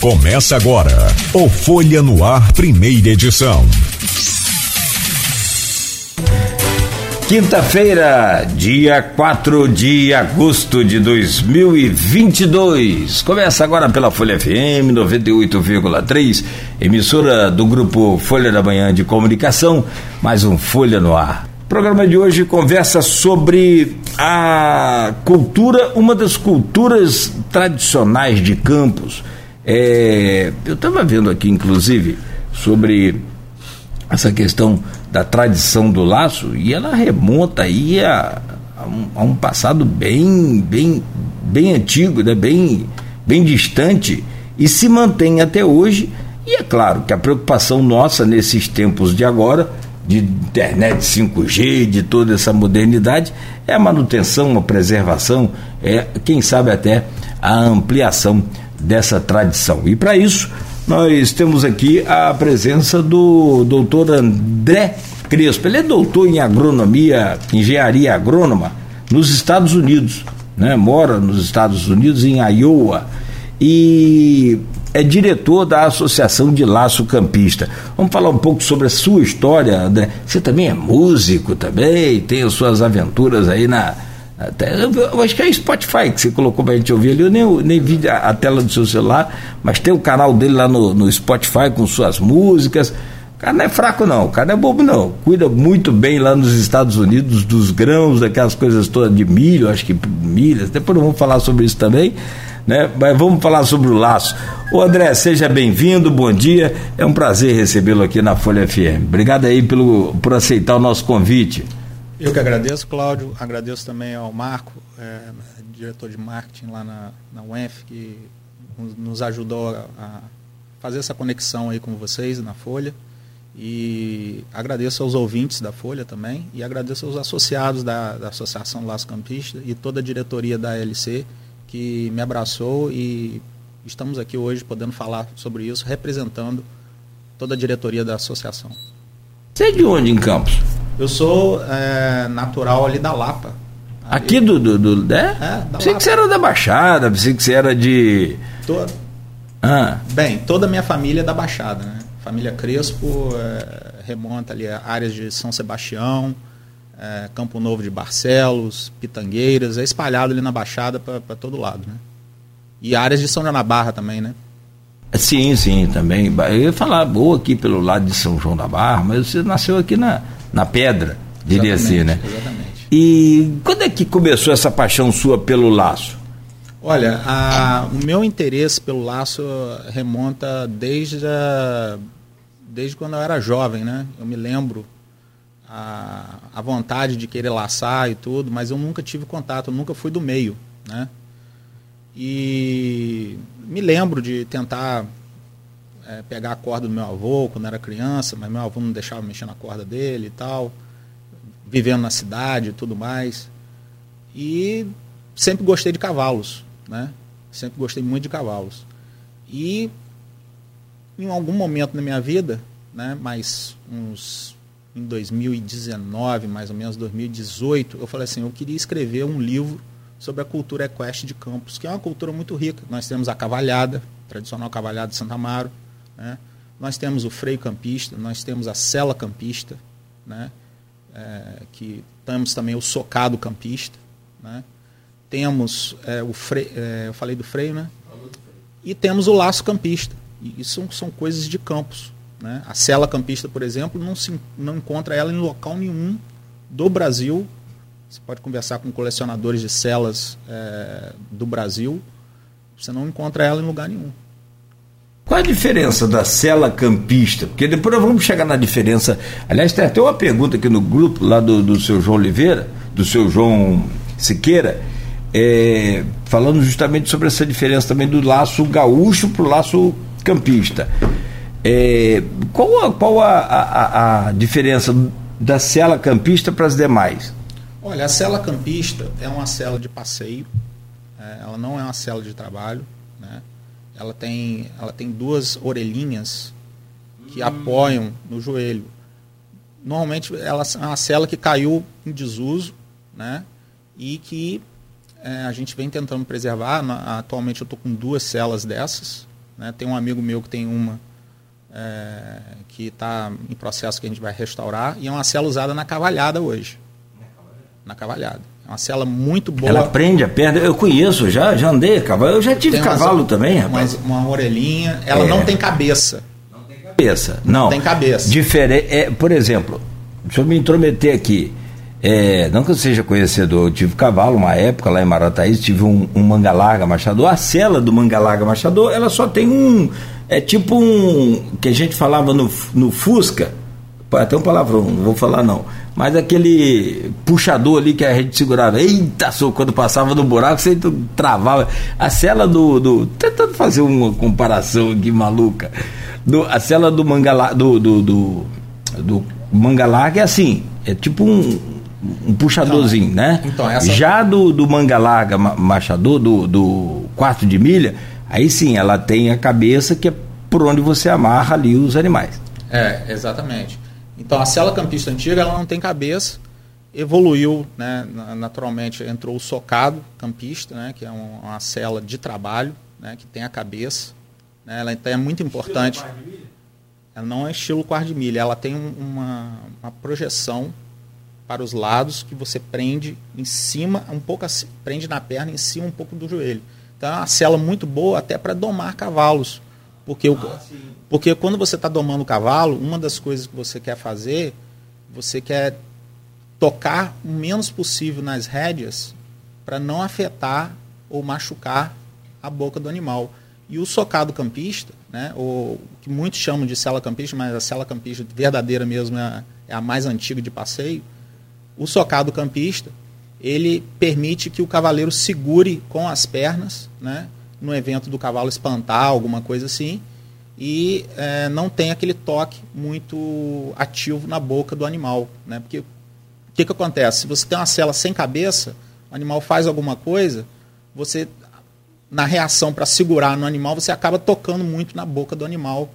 Começa agora o Folha no Ar, primeira edição. Quinta-feira, dia 4 de agosto de 2022. Começa agora pela Folha FM 98,3, emissora do grupo Folha da Manhã de Comunicação, mais um Folha no Ar. O programa de hoje conversa sobre a cultura, uma das culturas tradicionais de Campos. É, eu estava vendo aqui, inclusive, sobre essa questão da tradição do laço e ela remonta aí a, a, um, a um, passado bem, bem, bem antigo, né? bem, bem distante e se mantém até hoje. E é claro que a preocupação nossa nesses tempos de agora, de internet 5G, de toda essa modernidade, é a manutenção, a preservação, é quem sabe até a ampliação dessa tradição. E para isso, nós temos aqui a presença do doutor André Crespo. Ele é doutor em agronomia, engenharia agrônoma, nos Estados Unidos. Né? Mora nos Estados Unidos, em Iowa. E é diretor da Associação de Laço Campista. Vamos falar um pouco sobre a sua história, André. Você também é músico também, tem as suas aventuras aí na, até, eu acho que é Spotify que você colocou pra gente ouvir ali. Eu nem, nem vi a, a, tela do seu celular, mas tem o canal dele lá no, no Spotify com suas músicas. O cara não é fraco, não. O cara não é bobo, não. Cuida muito bem lá nos Estados Unidos dos grãos, daquelas coisas todas de milho, acho que milhas. Depois vamos falar sobre isso também. Né? Mas vamos falar sobre o laço. Ô André, seja bem-vindo, bom dia. É um prazer recebê-lo aqui na Folha FM. Obrigado aí pelo, por aceitar o nosso convite. Eu que agradeço, Cláudio. Agradeço também ao Marco, é, diretor de marketing lá na, na UENF, que nos ajudou a fazer essa conexão aí com vocês na Folha. E agradeço aos ouvintes da Folha também. E agradeço aos associados da, da Associação Laço Campista e toda a diretoria da LC que me abraçou e estamos aqui hoje podendo falar sobre isso, representando toda a diretoria da associação. Você é de onde em Campos? Eu sou é, natural ali da Lapa. Ali. Aqui do. do, do é? é da pensei Lapa. que você era da Baixada, pensei que você era de. Tô... Ah. Bem, toda a minha família é da Baixada, né? Família Crespo é, remonta ali a áreas de São Sebastião, é, Campo Novo de Barcelos, Pitangueiras, é espalhado ali na Baixada para todo lado, né? E áreas de São João da Barra também, né? Sim, sim, também. Eu ia falar boa aqui pelo lado de São João da Barra, mas você nasceu aqui na, na pedra, diria assim, né? Exatamente. E quando é que começou essa paixão sua pelo laço? Olha, a, o meu interesse pelo laço remonta desde, a, desde quando eu era jovem, né? Eu me lembro a, a vontade de querer laçar e tudo, mas eu nunca tive contato, nunca fui do meio, né? E me lembro de tentar é, pegar a corda do meu avô quando era criança, mas meu avô não deixava mexer na corda dele e tal, vivendo na cidade e tudo mais. E sempre gostei de cavalos, né? Sempre gostei muito de cavalos. E em algum momento na minha vida, né, mais uns em 2019, mais ou menos 2018, eu falei assim, eu queria escrever um livro sobre a cultura equestre de Campos, que é uma cultura muito rica. Nós temos a cavalhada, tradicional cavalhada de Santa Amaro, né? Nós temos o freio campista, nós temos a cela campista, né? É, que temos também o socado campista, né? temos é, o freio, é, eu falei do freio, né? E temos o laço campista. E isso são, são coisas de campos. Né? A cela campista, por exemplo, não, se, não encontra ela em local nenhum do Brasil. Você pode conversar com colecionadores de celas é, do Brasil, você não encontra ela em lugar nenhum. Qual a diferença da cela campista? Porque depois nós vamos chegar na diferença. Aliás, tem até uma pergunta aqui no grupo, lá do, do seu João Oliveira, do seu João Siqueira, é, falando justamente sobre essa diferença também do laço gaúcho para o laço campista. É, qual a, qual a, a, a diferença da cela campista para as demais? Olha, a cela campista é uma cela de passeio, é, ela não é uma cela de trabalho ela tem, ela tem duas orelhinhas que hum. apoiam no joelho. Normalmente ela é uma cela que caiu em desuso, né? E que é, a gente vem tentando preservar. atualmente eu estou com duas celas dessas, Né? Tem um amigo meu que tem uma é, que está em processo que a gente vai restaurar e é uma cela usada na cavalhada hoje. Na cavalhada. É uma cela muito boa. Ela prende a perna. Eu conheço, já, já andei cavalo. Eu já tive tem cavalo também, rapaz. Uma, uma orelhinha. Ela é. não tem cabeça. Não tem cabeça. Não. Tem cabeça. Diferente. É, por exemplo, deixa eu me intrometer aqui. É, não que eu seja conhecedor, eu tive cavalo uma época lá em Marataízes, tive um, um manga larga machador. A cela do manga larga machador, ela só tem um. É tipo um. que a gente falava no, no Fusca, até um palavrão, não vou falar não. Mas aquele puxador ali que a gente segurava, eita, só quando passava no buraco, você travava. A cela do. do tentando fazer uma comparação aqui maluca. Do, a cela do manga, do, do, do, do é assim, é tipo um um puxadorzinho, então, né? Então, essa... Já do, do manga larga machador, do, do quarto de milha, aí sim, ela tem a cabeça que é por onde você amarra ali os animais. É, exatamente. Então a cela campista antiga ela não tem cabeça, evoluiu, né, naturalmente entrou o socado campista, né, que é uma cela de trabalho, né, que tem a cabeça, né, ela então é muito importante. Ela não é estilo quarto de milha, ela tem uma, uma projeção para os lados que você prende em cima, um pouco assim, prende na perna em cima um pouco do joelho. Então é uma cela muito boa até para domar cavalos. Porque, o, porque quando você está domando o cavalo, uma das coisas que você quer fazer, você quer tocar o menos possível nas rédeas para não afetar ou machucar a boca do animal. E o socado campista, né, o que muitos chamam de cela campista, mas a cela campista verdadeira mesmo é, é a mais antiga de passeio, o socado campista, ele permite que o cavaleiro segure com as pernas, né, no evento do cavalo espantar, alguma coisa assim, e é, não tem aquele toque muito ativo na boca do animal. Né? Porque o que, que acontece? Se você tem uma cela sem cabeça, o animal faz alguma coisa, você, na reação para segurar no animal, você acaba tocando muito na boca do animal,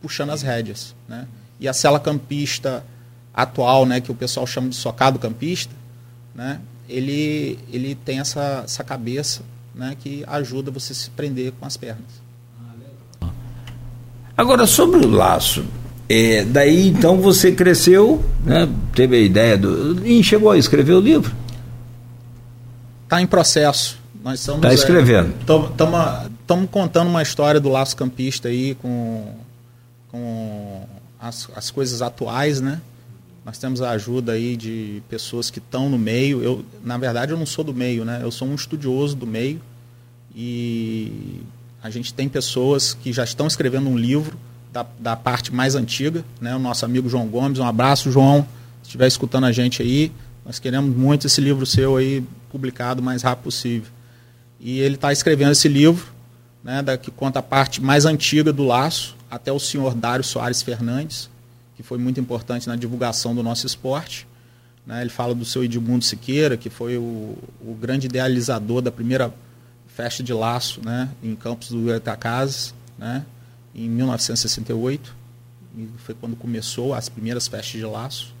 puxando as rédeas. Né? E a cela campista atual, né, que o pessoal chama de socado campista, né, ele, ele tem essa, essa cabeça né, que ajuda você a se prender com as pernas. Agora, sobre o laço, é, daí então você cresceu, né, teve a ideia do. e chegou a escrever o livro? Está em processo. Nós estamos. Está escrevendo. Estamos é, contando uma história do laço campista aí com, com as, as coisas atuais, né? Nós temos a ajuda aí de pessoas que estão no meio. Eu, na verdade, eu não sou do meio, né? Eu sou um estudioso do meio e a gente tem pessoas que já estão escrevendo um livro da, da parte mais antiga, né? O nosso amigo João Gomes, um abraço, João, se estiver escutando a gente aí. Nós queremos muito esse livro seu aí publicado o mais rápido possível. E ele está escrevendo esse livro, né, da, que conta a parte mais antiga do laço, até o senhor Dário Soares Fernandes, que foi muito importante na divulgação do nosso esporte. Né? Ele fala do seu Edmundo Siqueira, que foi o, o grande idealizador da primeira festa de laço né? em Campos do Goitacazes, né? em 1968. E foi quando começou as primeiras festas de laço.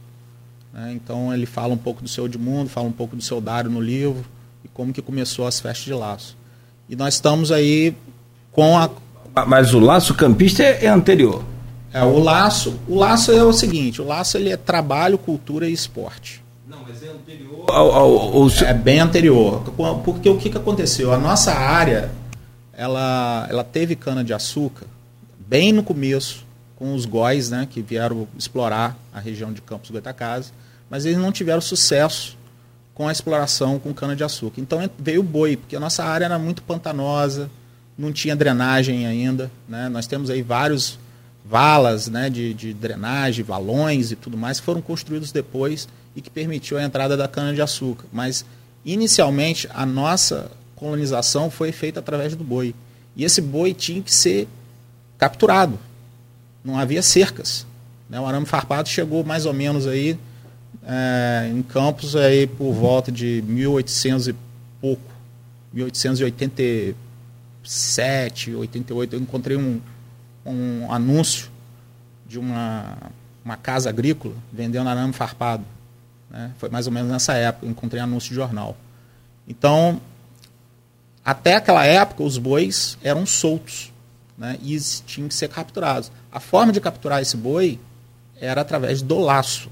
Né? Então ele fala um pouco do seu Edmundo, fala um pouco do seu Dário no livro, e como que começou as festas de laço. E nós estamos aí com a... Mas o laço campista é, é anterior. É, o laço, o laço é o seguinte, o laço ele é trabalho, cultura e esporte. Não, mas é anterior ao, ao, ao... É bem anterior, porque o que, que aconteceu? A nossa área, ela, ela teve cana de açúcar bem no começo, com os góis, né, que vieram explorar a região de Campos Goitacazes, mas eles não tiveram sucesso com a exploração com cana de açúcar. Então veio o boi, porque a nossa área era muito pantanosa, não tinha drenagem ainda, né? Nós temos aí vários valas né, de, de drenagem, valões e tudo mais, que foram construídos depois e que permitiu a entrada da cana-de-açúcar. Mas, inicialmente, a nossa colonização foi feita através do boi. E esse boi tinha que ser capturado. Não havia cercas. Né? O arame farpado chegou mais ou menos aí é, em Campos aí por volta de 1800 e pouco, 1887, 88. Eu encontrei um, um anúncio de uma, uma casa agrícola vendendo arame farpado. Né? Foi mais ou menos nessa época, eu encontrei anúncio de jornal. Então, até aquela época, os bois eram soltos. né, e tinham que ser capturados. A forma de capturar esse boi era através do laço.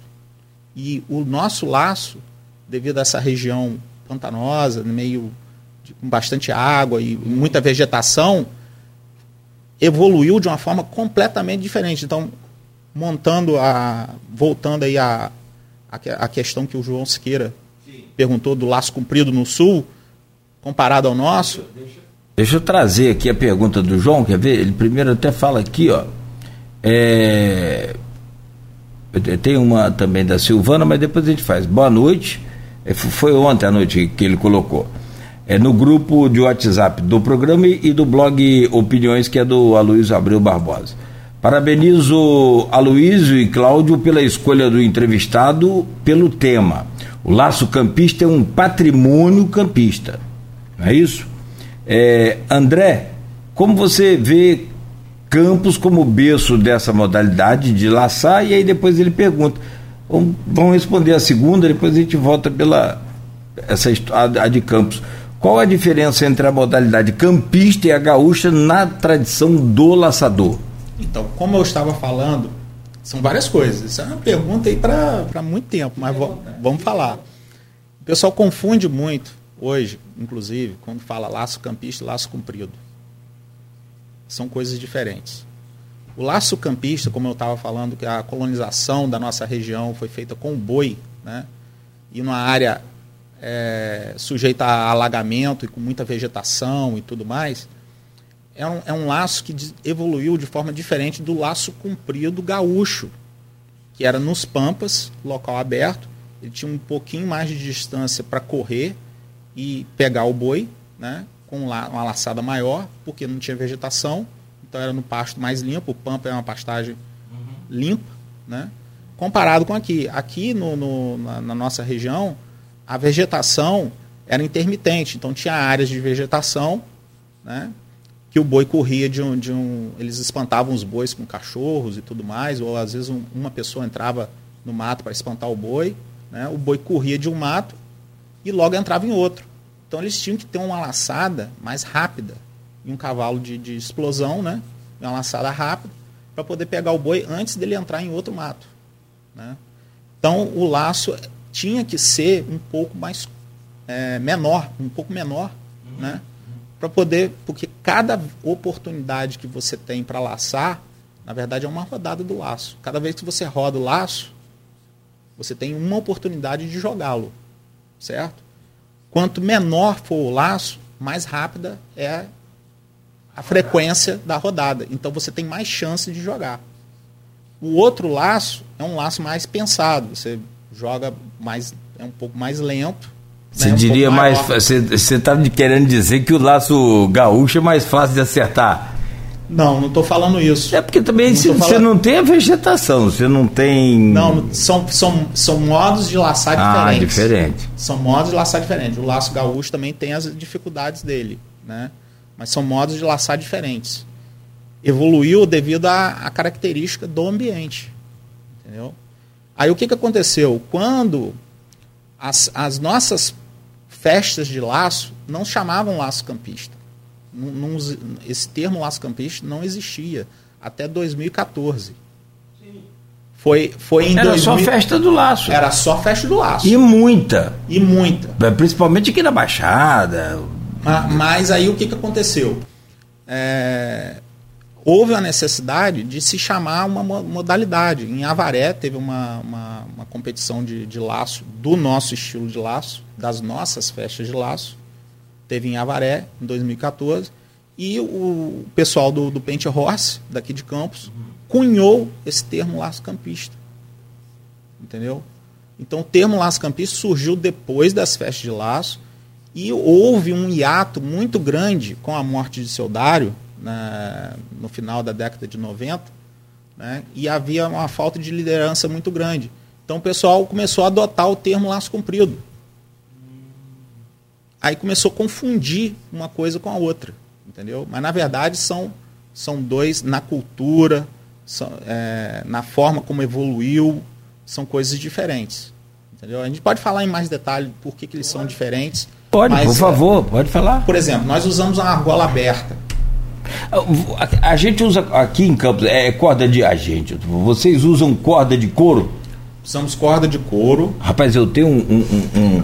E o nosso laço, devido a essa região pantanosa, meio de, com bastante água e muita vegetação, evoluiu de uma forma completamente diferente. Então, montando a. voltando aí a, a, questão que o João Siqueira Sim. perguntou do laço comprido no sul, comparado ao nosso. Deixa eu trazer aqui a pergunta do João, quer ver? Ele primeiro até fala aqui, ó. É, tem uma também da Silvana, mas depois a gente faz. Boa noite. É, foi ontem à noite que ele colocou. É no grupo de WhatsApp do programa e do blog Opiniões, que é do Aloysio Abreu Barbosa. Parabenizo Aloysio e Cláudio pela escolha do entrevistado pelo tema. O laço campista é um patrimônio campista. Não é isso? É, André, como você vê Campos como berço dessa modalidade de laçar? E aí depois ele pergunta. Vamos responder a segunda, depois a gente volta pela essa a de Campos. Qual a diferença entre a modalidade campista e a gaúcha na tradição do laçador? Então, como eu estava falando, são várias coisas. Isso é uma pergunta aí para muito tempo, mas vamos falar. O pessoal confunde muito hoje, inclusive, quando fala laço campista e laço comprido. São coisas diferentes. O laço campista, como eu estava falando, que a colonização da nossa região foi feita com boi, né? e numa área é, sujeita a alagamento e com muita vegetação e tudo mais, é um, é um laço que evoluiu de forma diferente do laço comprido gaúcho, que era nos Pampas, local aberto. Ele tinha um pouquinho mais de distância para correr e pegar o boi, né, com uma laçada maior, porque não tinha vegetação, então era no pasto mais limpo. O Pampa é uma pastagem uhum. limpa, né? comparado com aqui. Aqui no, no na, na nossa região, a vegetação era intermitente, então tinha áreas de vegetação, né? Que o boi corria de um, de um. Eles espantavam os bois com cachorros e tudo mais, ou às vezes um, uma pessoa entrava no mato para espantar o boi, né? o boi corria de um mato e logo entrava em outro. Então eles tinham que ter uma laçada mais rápida e um cavalo de, de explosão, né? uma laçada rápida, para poder pegar o boi antes dele entrar em outro mato. Né? Então o laço tinha que ser um pouco mais é, menor, um pouco menor, uhum. né? para poder, porque cada oportunidade que você tem para laçar, na verdade é uma rodada do laço. Cada vez que você roda o laço, você tem uma oportunidade de jogá-lo, certo? Quanto menor for o laço, mais rápida é a frequência da rodada. Então você tem mais chance de jogar. O outro laço é um laço mais pensado. Você joga mais, é um pouco mais lento, você né, um diria mais. Você está querendo dizer que o laço gaúcho é mais fácil de acertar? Não, não estou falando isso. É porque também você falando... não tem a vegetação, você não tem. Não, são, são, são modos de laçar ah, diferentes. Ah, diferente. São modos de laçar diferentes. O laço gaúcho também tem as dificuldades dele, né? Mas são modos de laçar diferentes. Evoluiu devido à, à característica do ambiente. Entendeu? Aí o que, que aconteceu? Quando as, as nossas festas de laço não chamavam laço campista. Não, não, esse termo laço campista não existia até 2014. Foi, foi em Era 2000... só festa do laço. Era só festa do laço. E muita. E muita. Principalmente aqui na Baixada. Mas, mas aí o que, que aconteceu? É, houve a necessidade de se chamar uma modalidade. Em Avaré teve uma, uma, uma competição de, de, laço, do nosso estilo de laço, das nossas festas de laço. Teve em Avaré, em 2014. E o pessoal do, do Pente Horse, daqui de Campos, cunhou esse termo laço campista. Entendeu? Então o termo laço campista surgiu depois das festas de laço e houve um hiato muito grande com a morte de seu Dário, na, no final da década de 90, né, e havia uma falta de liderança muito grande. Então o pessoal começou a adotar o termo laço comprido. Aí começou a confundir uma coisa com a outra, entendeu? Mas na verdade são, são dois, na cultura, são, é, na forma como evoluiu, são coisas diferentes. Entendeu? A gente pode falar em mais detalhe por que, que eles são diferentes. Pode, mas, por favor, pode falar. Por exemplo, nós usamos uma argola aberta A, a, gente usa aqui em Campos, é corda de agente. Vocês usam corda de couro? Usamos corda de couro. Rapaz, eu tenho um, um, um,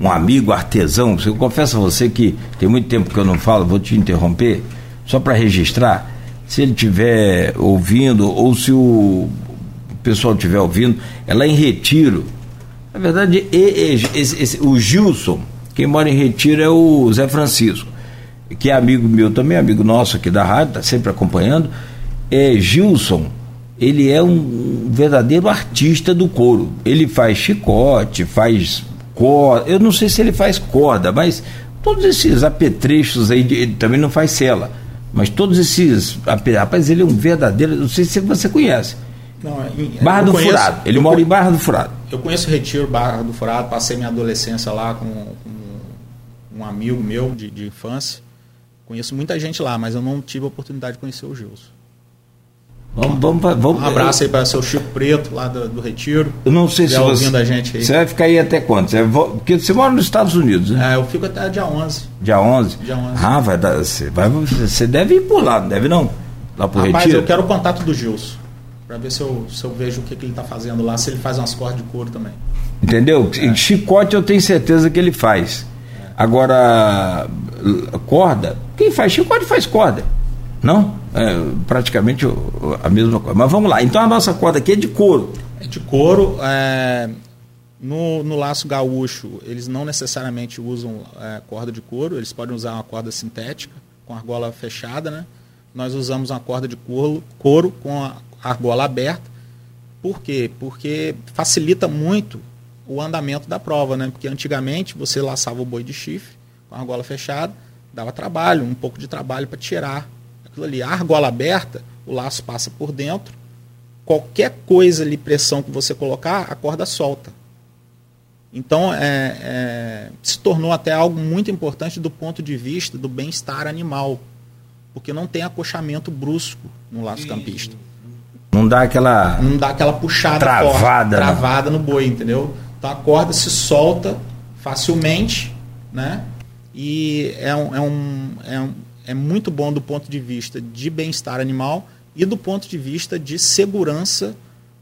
um amigo artesão. Eu confesso a você que tem muito tempo que eu não falo, vou te interromper, só para registrar. Se ele estiver ouvindo, ou se o pessoal estiver ouvindo, é lá em Retiro. Na verdade, o Gilson, quem mora em Retiro é o Zé Francisco que é amigo meu também, amigo nosso aqui da rádio, está sempre acompanhando, é Gilson. Ele é um verdadeiro artista do couro. Ele faz chicote, faz corda. Eu não sei se ele faz corda, mas todos esses apetrechos aí, ele também não faz cela. Mas todos esses. Rapaz, ele é um verdadeiro. Não sei se você conhece. Não, em, Barra do conheço, Furado. Ele mora em Barra do Furado. Eu conheço Retiro, Barra do Furado. Passei minha adolescência lá com, com um amigo meu de, de infância. Conheço muita gente lá, mas eu não tive a oportunidade de conhecer o Gilson. Vamos, vamos, vamos, um abraço aí para seu Chico Preto, lá do, do Retiro. Eu não sei se você, a gente aí. Você vai ficar aí até quando? Você, porque você mora nos Estados Unidos, né? É, eu fico até dia 11. Dia 11? Dia 11. Ah, vai dar, você, vai, você deve ir por lá, não deve não? Lá pro Rapaz, Retiro? eu quero o contato do Gilson. Para ver se eu, se eu vejo o que, que ele está fazendo lá, se ele faz umas cordas de couro também. Entendeu? É. Chicote eu tenho certeza que ele faz. É. Agora, corda, quem faz chicote faz corda. Não? É praticamente a mesma coisa. Mas vamos lá. Então a nossa corda aqui é de couro. É de couro. É, no, no laço gaúcho, eles não necessariamente usam é, corda de couro, eles podem usar uma corda sintética, com argola fechada, né? Nós usamos uma corda de couro, couro com a argola aberta. Por quê? Porque facilita muito o andamento da prova, né? Porque antigamente você laçava o boi de chifre com a argola fechada, dava trabalho, um pouco de trabalho para tirar aquilo ali. A argola aberta, o laço passa por dentro, qualquer coisa ali, pressão que você colocar, a corda solta. Então, é, é, se tornou até algo muito importante do ponto de vista do bem-estar animal, porque não tem acochamento brusco no laço campista. Não dá aquela. Não dá aquela puxada travada, forte, travada no boi, entendeu? Então a corda se solta facilmente, né? E é, um, é, um, é, um, é muito bom do ponto de vista de bem-estar animal e do ponto de vista de segurança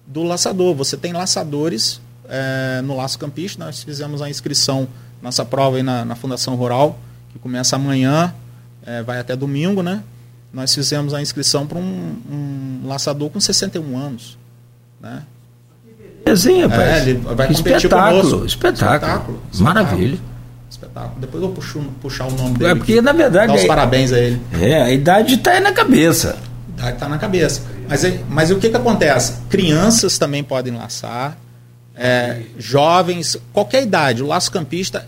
do laçador. Você tem laçadores é, no Laço Campista, nós fizemos a inscrição, nossa prova aí na, na Fundação Rural, que começa amanhã, é, vai até domingo, né? Nós fizemos a inscrição para um, um laçador com 61 anos, né? Rapaz. É, ele vai espetáculo, espetáculo, espetáculo, Maravilha. Espetáculo. Depois eu puxo, puxar o nome é dele. É porque, na verdade. Dá os é, parabéns a ele. É, a idade está aí na cabeça. A idade está na cabeça. Mas, mas o que, que acontece? Crianças também podem laçar, é, jovens, qualquer idade. O laço campista.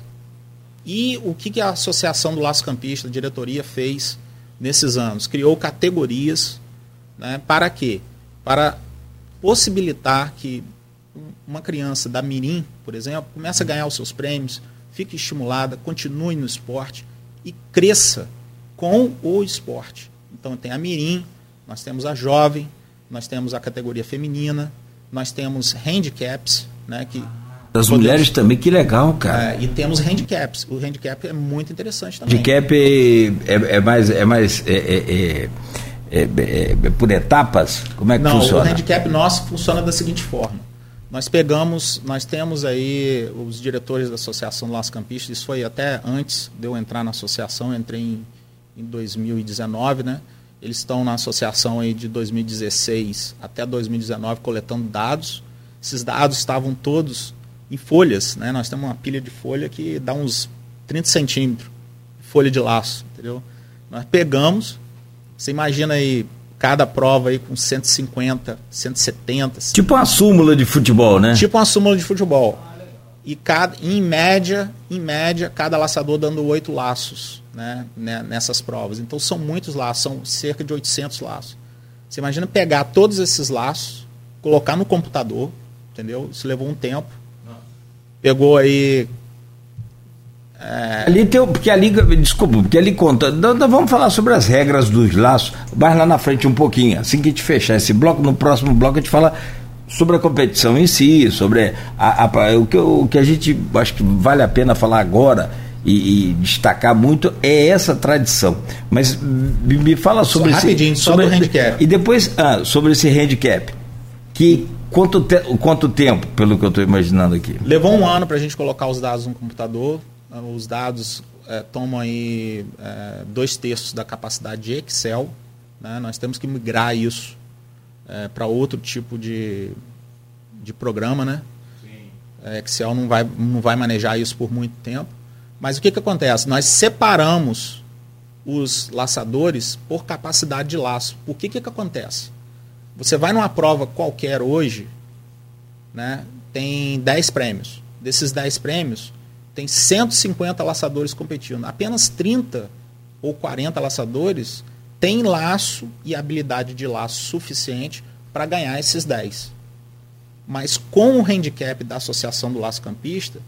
E o que, que a Associação do Laço Campista, a diretoria, fez nesses anos? Criou categorias. Né, para quê? Para possibilitar que uma criança da Mirim, por exemplo, comece a ganhar os seus prêmios, fique estimulada, continue no esporte e cresça com o esporte. Então tem a Mirim, nós temos a jovem, nós temos a categoria feminina, nós temos handicaps, né, que das mulheres também, que legal, cara. É, e temos handicaps. O handicap é muito interessante também. Handicap é, é, é mais, é mais é, é, é, é por etapas? Como é que Não, funciona? o handicap nosso funciona da seguinte forma. Nós pegamos, nós temos aí os diretores da Associação Las Campistas, isso foi até antes de eu entrar na associação, entrei em, em 2019, né? Eles estão na associação aí de 2016 até 2019 coletando dados. Esses dados estavam todos em folhas, né? Nós temos uma pilha de folha que dá uns 30 centímetros, folha de laço, entendeu? Nós pegamos, você imagina aí cada prova aí com 150, 170. Tipo uma súmula de futebol, né? Tipo uma súmula de futebol. E cada, em média, em média, cada laçador dando oito laços né, né, nessas provas. Então são muitos laços, são cerca de 800 laços. Você imagina pegar todos esses laços, colocar no computador, entendeu? Isso levou um tempo. Pegou aí é... Ali tem, porque ali, desculpa, porque ali conta. Nós vamos falar sobre as regras dos laços, mais lá na frente um pouquinho. Assim que a gente fechar esse bloco, no próximo bloco a gente fala sobre a competição em si, sobre a, a, o, que, o que a gente acho que vale a pena falar agora, e, e, destacar muito é essa tradição. Mas me, me fala sobre só rapidinho, esse, só sobre, do handicap. E depois ah, sobre esse handicap. Que quanto, te, quanto tempo, pelo que eu estou imaginando aqui? Levou um ano para a gente colocar os dados no computador. Os dados é, tomam aí é, dois terços da capacidade de Excel. Né? Nós temos que migrar isso é, para outro tipo de, de programa, né? É, Excel não vai, não vai manejar isso por muito tempo. Mas o que, que acontece? Nós separamos os laçadores por capacidade de laço. Por que, que, que acontece? Você vai numa prova qualquer hoje, né, tem 10 prêmios. Desses 10 prêmios, tem 150 laçadores competindo. Apenas 30 ou 40 laçadores têm laço e habilidade de laço suficiente para ganhar esses 10. Mas com o handicap da Associação do Laço Campista,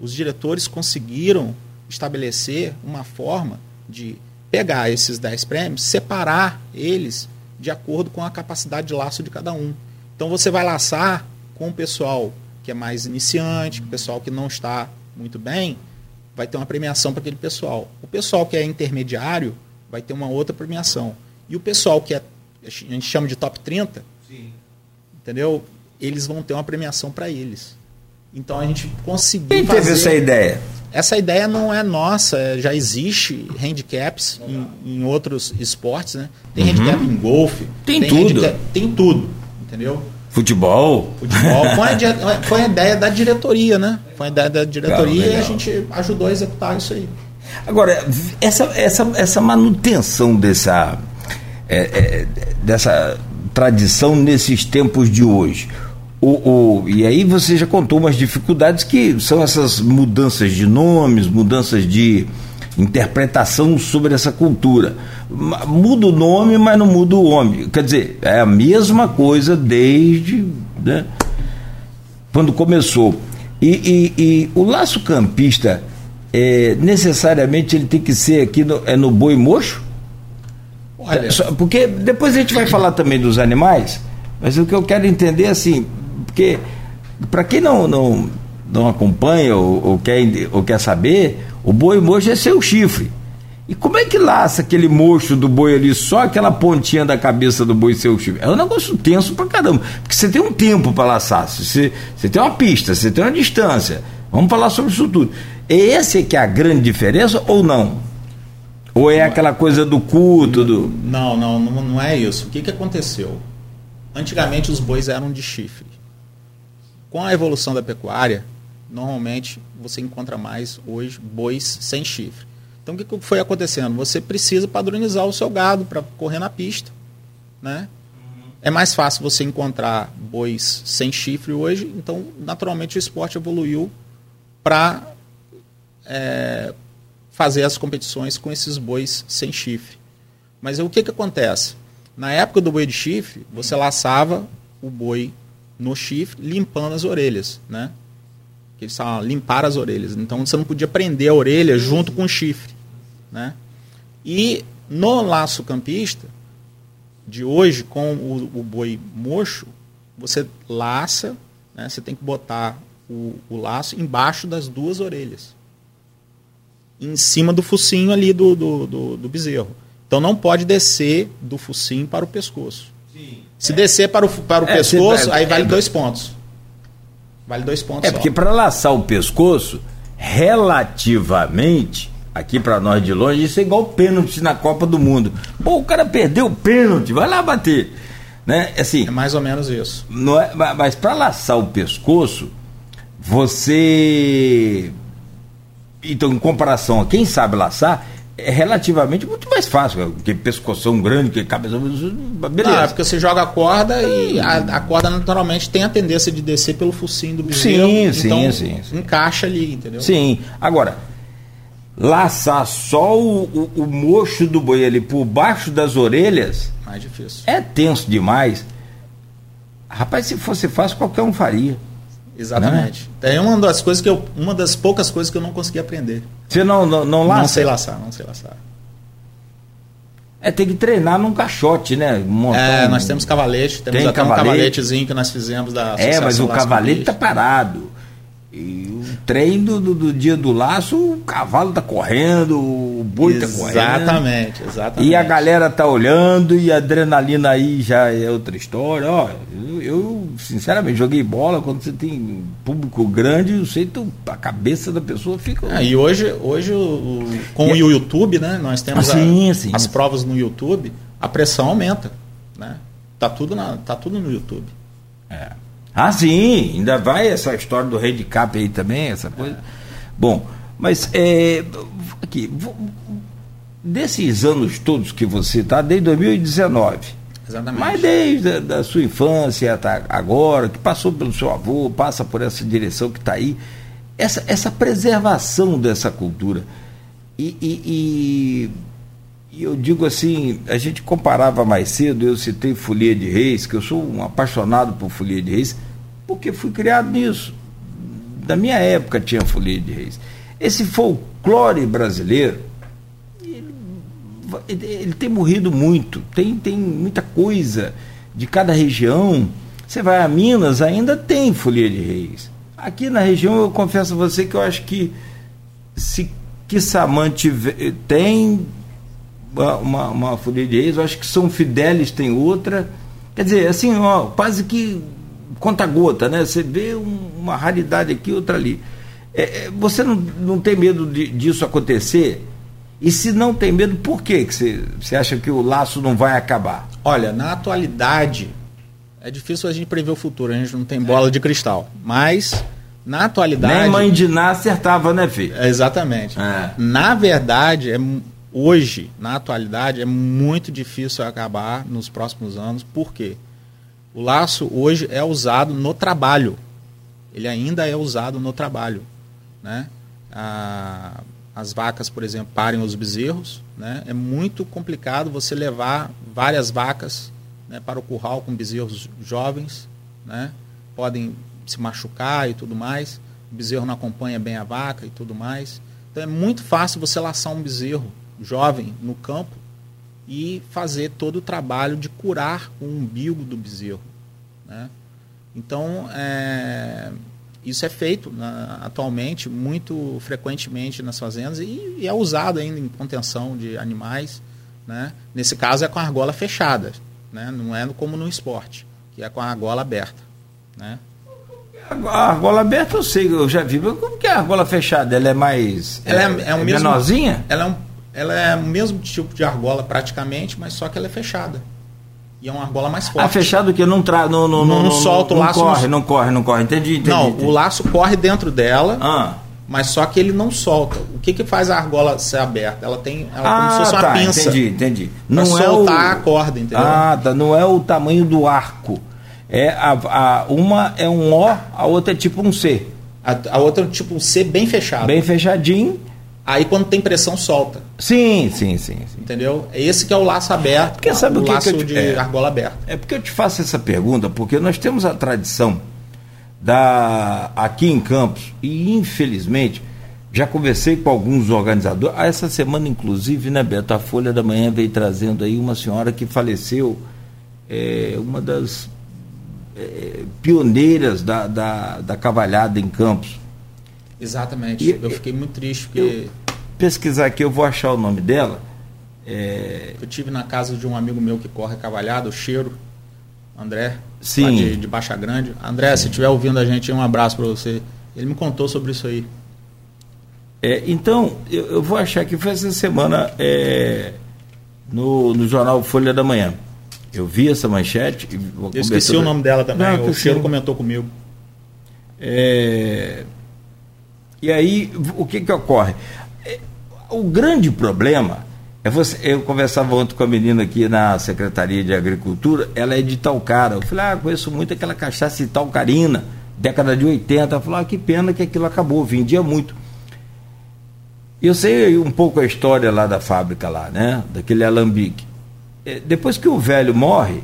os diretores conseguiram estabelecer uma forma de pegar esses 10 prêmios, separar eles de acordo com a capacidade de laço de cada um. Então você vai laçar com o pessoal que é mais iniciante, o pessoal que não está muito bem, vai ter uma premiação para aquele pessoal. O pessoal que é intermediário vai ter uma outra premiação. E o pessoal que é, a gente chama de top 30, Sim. entendeu? Eles vão ter uma premiação para eles. Então a gente conseguiu. Quem fazer... teve essa ideia? Essa ideia não é nossa, é, já existe handicaps em, em outros esportes, né? Tem uhum. handicap em golfe. Tem, tem tudo. tem tudo, entendeu? Futebol. Futebol. Foi a, foi a ideia da diretoria, né? Foi a ideia da diretoria e a gente ajudou a executar isso aí. Agora, essa, essa, essa manutenção dessa, é, é, dessa tradição nesses tempos de hoje, o, o, e aí você já contou umas dificuldades que são essas mudanças de nomes, mudanças de interpretação sobre essa cultura. Muda o nome, mas não muda o homem. Quer dizer, é a mesma coisa desde né, quando começou. E, e, e, o laço campista, é, necessariamente ele tem que ser aqui no, é no boi mocho? Olha. Porque depois a gente vai falar também dos animais, mas o que eu quero entender é assim, porque, para quem não, não, não acompanha ou, ou, quer, ou quer saber, o boi mocho é seu chifre. E como é que laça aquele mocho do boi ali, só aquela pontinha da cabeça do boi seu chifre? É um negócio tenso pra caramba. Porque você tem um tempo para laçar, você, você tem uma pista, você tem uma distância. Vamos falar sobre isso tudo. É esse que é a grande diferença ou não? Ou é aquela coisa do culto? Do... Não, não, não, não é isso. O que, que aconteceu? Antigamente os bois eram de chifre. Com a evolução da pecuária, normalmente você encontra mais hoje bois sem chifre. Então o que foi acontecendo? Você precisa padronizar o seu gado para correr na pista. Né? É mais fácil você encontrar bois sem chifre hoje, então naturalmente o esporte evoluiu para é, fazer as competições com esses bois sem chifre. Mas o que, que acontece? Na época do boi de chifre, você laçava o boi no chifre, limpando as orelhas, né? Eles falam limpar as orelhas. Então você não podia prender a orelha junto com o chifre, né? E no laço campista de hoje com o, o boi mocho, você laça, né? Você tem que botar o, o laço embaixo das duas orelhas, em cima do focinho ali do, do, do, do bezerro. Então não pode descer do focinho para o pescoço. Sim. Se descer para o, para o é, pescoço, aí vale é, dois pontos. Vale dois pontos. É só. porque para laçar o pescoço, relativamente, aqui para nós de longe, isso é igual pênalti na Copa do Mundo. Pô, o cara perdeu o pênalti, vai lá bater. Né? Assim, é mais ou menos isso. Não é, mas para laçar o pescoço, você. Então, em comparação a quem sabe laçar, é relativamente muito mais fácil, porque pescoção grande, que cabeça. Beleza. É porque você joga a corda e a, a, corda naturalmente tem a tendência de descer pelo focinho do bezerro. Sim, então sim, sim, Encaixa ali, entendeu? Sim. Agora, laçar só o, o, o mocho do boi ali por baixo das orelhas. Mais difícil. É tenso demais. Rapaz, se fosse fácil, qualquer um faria. Exatamente. É uma das coisas que eu, uma das poucas coisas que eu não consegui aprender. Você não não, não laça? Não sei laçar, não sei laçar. É, tem que treinar num caixote, né? Montar é, nós temos cavalete, temos tem até cavalete. um cavaletezinho que nós fizemos da É, mas o cavalete tá parado. E treino do, do, dia do laço, o cavalo tá correndo, o boi tá correndo. Exatamente, exatamente. E a galera tá olhando e a adrenalina aí já é outra história. Ó, eu, eu, sinceramente joguei bola quando você tem público grande, eu sei tu, a cabeça da pessoa fica. Ah, e hoje, hoje o, com e... o YouTube, né? Nós temos ah, sim, a, sim. as provas no YouTube, a pressão aumenta, né? Tá tudo na, tá tudo no YouTube. É. Ah, sim, ainda vai essa história do rei de cap aí também, essa coisa. Bom, mas é, aqui, desses anos todos que você está, desde 2019. Exatamente. Mas desde a da sua infância até agora, que passou pelo seu avô, passa por essa direção que está aí, essa, essa preservação dessa cultura. E, e, e e eu digo assim, a gente comparava mais cedo, eu citei Folia de Reis, que eu sou um apaixonado por Folia de Reis, porque fui criado nisso. Da minha época tinha Folia de Reis. Esse folclore brasileiro, ele, ele tem morrido muito, tem, tem muita coisa de cada região. Você vai a Minas, ainda tem Folia de Reis. Aqui na região, eu confesso a você que eu acho que se Quissamã tiver, tem, uma, uma folia de reis, eu acho que São Fidélis tem outra. Quer dizer, assim, ó, quase que conta gota, né? Você vê um, uma raridade aqui, outra ali. É, é, você não, não tem medo de, disso acontecer? E se não tem medo, por que você, você acha que o laço não vai acabar? Olha, na atualidade, é difícil a gente prever o futuro, a gente não tem bola de cristal. Mas, na atualidade. Nem mãe de Ná acertava, né, filho? Exatamente. É. Na verdade, é hoje, na atualidade, é muito difícil acabar nos próximos anos. Por quê? O laço hoje é usado no trabalho. Ele ainda é usado no trabalho. Né? As vacas, por exemplo, parem os bezerros. Né? É muito complicado você levar várias vacas né, para o curral com bezerros jovens. Né? Podem se machucar e tudo mais. O bezerro não acompanha bem a vaca e tudo mais. Então é muito fácil você laçar um bezerro jovem no campo e fazer todo o trabalho de curar o umbigo do bezerro. Né? Então, é, isso é feito né, atualmente muito frequentemente nas fazendas e, e, é usado ainda em contenção de animais. Né? Nesse caso é com a argola fechada, né? não é como no esporte, que é com a argola aberta. Né? A argola aberta eu sei, eu já vi, mas como que é a argola fechada? Ela é mais. Ela é, é, é, um é mesmo, menorzinha? Ela é um ela é o mesmo tipo de argola praticamente, mas só que ela é fechada. E é uma argola mais forte. Ah, fechado que não tra... não, não, não, não, solta o laço. Corre, não corre, não corre. Entendi, entendi. Não, entendi. o laço corre dentro dela. Ah. Mas só que ele não solta. O que, que faz a argola ser aberta? Ela tem ela ah, como se fosse tá, uma pinça. Entendi, entendi. Não é soltar o... a corda, entendeu? Ah, tá. Não é o tamanho do arco. É a, a, uma é um O, a outra é tipo um C. A, a outra é tipo um C bem fechado. Bem fechadinho. Aí quando tem pressão, solta. Sim, sim, sim. sim. Entendeu? É esse que é o laço aberto, porque sabe o, o que laço que eu, de é, argola aberta. É porque eu te faço essa pergunta, porque nós temos a tradição da aqui em Campos, e infelizmente, já conversei com alguns organizadores, ah, essa semana inclusive, né, Beto, a Folha da Manhã veio trazendo aí uma senhora que faleceu, é, uma das é, pioneiras da, da, da cavalhada em Campos Exatamente. E, eu fiquei muito triste porque. Pesquisar aqui, eu vou achar o nome dela. É... Eu tive na casa de um amigo meu que corre cavalhada, o Cheiro, André, Sim. De, de, Baixa Grande. André, Sim. se estiver ouvindo a gente, um abraço para você. Ele me contou sobre isso aí. É, então, eu, eu, vou achar que foi essa semana é, no, no jornal Folha da Manhã. Eu vi essa manchete. eu esqueci o nome dela também. Não, o Cheiro comentou comigo. É, e aí, o que, que ocorre? É, o grande problema é você. Eu conversava ontem com a menina aqui na Secretaria de Agricultura, ela é de Talcara. Eu falei, ah, conheço muito aquela cachaça de Talcarina, década de 80. Ela falou, ah, que pena que aquilo acabou, vendia muito. Eu sei um pouco a história lá da fábrica lá, né? Daquele alambique. É, depois que o velho morre,